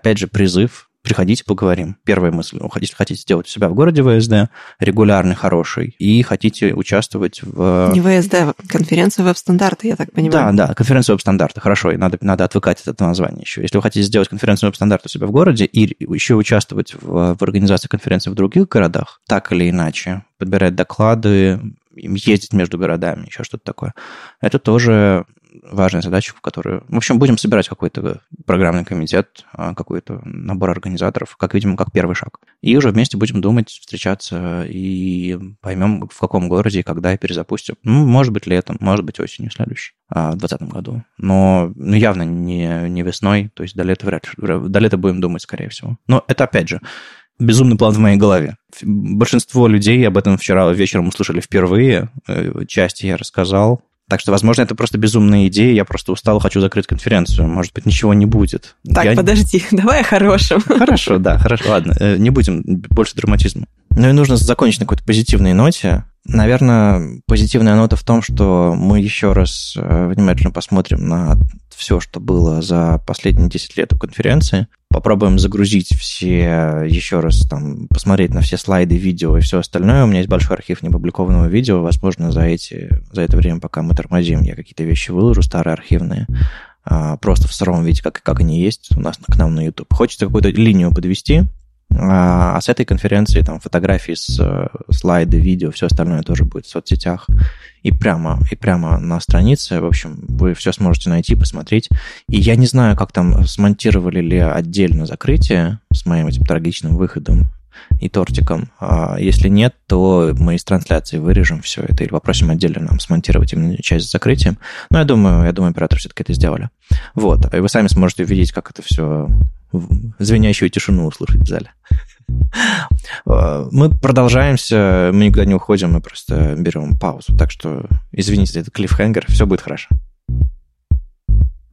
Опять же, призыв приходите, поговорим. Первая мысль, если хотите сделать у себя в городе ВСД, регулярный, хороший, и хотите участвовать в... Не ВСД, а конференция веб-стандарты, я так понимаю. Да, да, конференция веб-стандарты, хорошо, и надо, надо отвыкать от этого названия еще. Если вы хотите сделать конференцию веб-стандарты у себя в городе и еще участвовать в, в организации конференции в других городах, так или иначе, подбирать доклады, ездить между городами, еще что-то такое, это тоже важная задача, в которую... В общем, будем собирать какой-то программный комитет, а, какой-то набор организаторов, как видимо, как первый шаг. И уже вместе будем думать, встречаться и поймем, в каком городе и когда и перезапустим. Ну, может быть, летом, может быть, осенью следующей, а, в 2020 году. Но ну, явно не, не весной, то есть до лета вряд ли. До лета будем думать, скорее всего. Но это, опять же, безумный план в моей голове. Большинство людей об этом вчера вечером услышали впервые. Э, части я рассказал. Так что, возможно, это просто безумная идея, я просто устал, хочу закрыть конференцию. Может быть, ничего не будет. Так, я... подожди, давай о хорошем. Хорошо, да, хорошо, ладно. Э, не будем больше драматизма. Ну и нужно закончить на какой-то позитивной ноте. Наверное, позитивная нота в том, что мы еще раз э, внимательно посмотрим на все, что было за последние 10 лет у конференции. Попробуем загрузить все, еще раз там, посмотреть на все слайды, видео и все остальное. У меня есть большой архив непубликованного видео. Возможно, за, эти, за это время, пока мы тормозим, я какие-то вещи выложу, старые архивные а, просто в сыром виде, как, как они есть у нас к нам на YouTube. Хочется какую-то линию подвести, а, а с этой конференции там фотографии, с, э, слайды, видео, все остальное тоже будет в соцсетях. И прямо, и прямо на странице, в общем, вы все сможете найти, посмотреть. И я не знаю, как там смонтировали ли отдельно закрытие с моим этим трагичным выходом и тортиком. А если нет, то мы из трансляции вырежем все это или попросим отдельно нам смонтировать именно часть с закрытием. Но я думаю, я думаю, операторы все-таки это сделали. Вот. И вы сами сможете увидеть, как это все звенящую тишину услышать в зале. Мы продолжаемся, мы никуда не уходим, мы просто берем паузу. Так что извините за этот клиффхэнгер, все будет хорошо.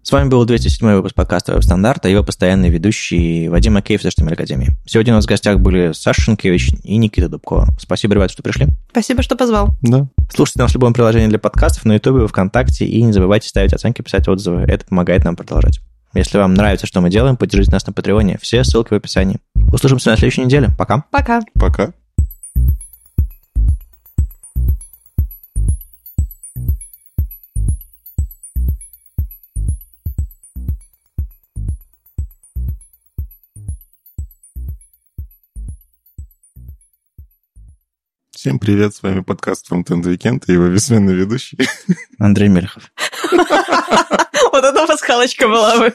С вами был 207 выпуск подкаста «Веб-стандарты» и его постоянный ведущий Вадим Акеев из HTML Академии. Сегодня у нас в гостях были Саша Шенкевич и Никита Дубко. Спасибо, ребята, что пришли. Спасибо, что позвал. Да. Слушайте нас в любом приложении для подкастов, на YouTube, ВКонтакте, и не забывайте ставить оценки, писать отзывы. Это помогает нам продолжать. Если вам нравится, что мы делаем, поддержите нас на Патреоне. Все ссылки в описании. Услышимся на следующей неделе. Пока. Пока. Пока. Всем привет, с вами подкаст Frontend Weekend и его бессменный ведущий Андрей Мельхов. Вот эта пасхалочка была бы.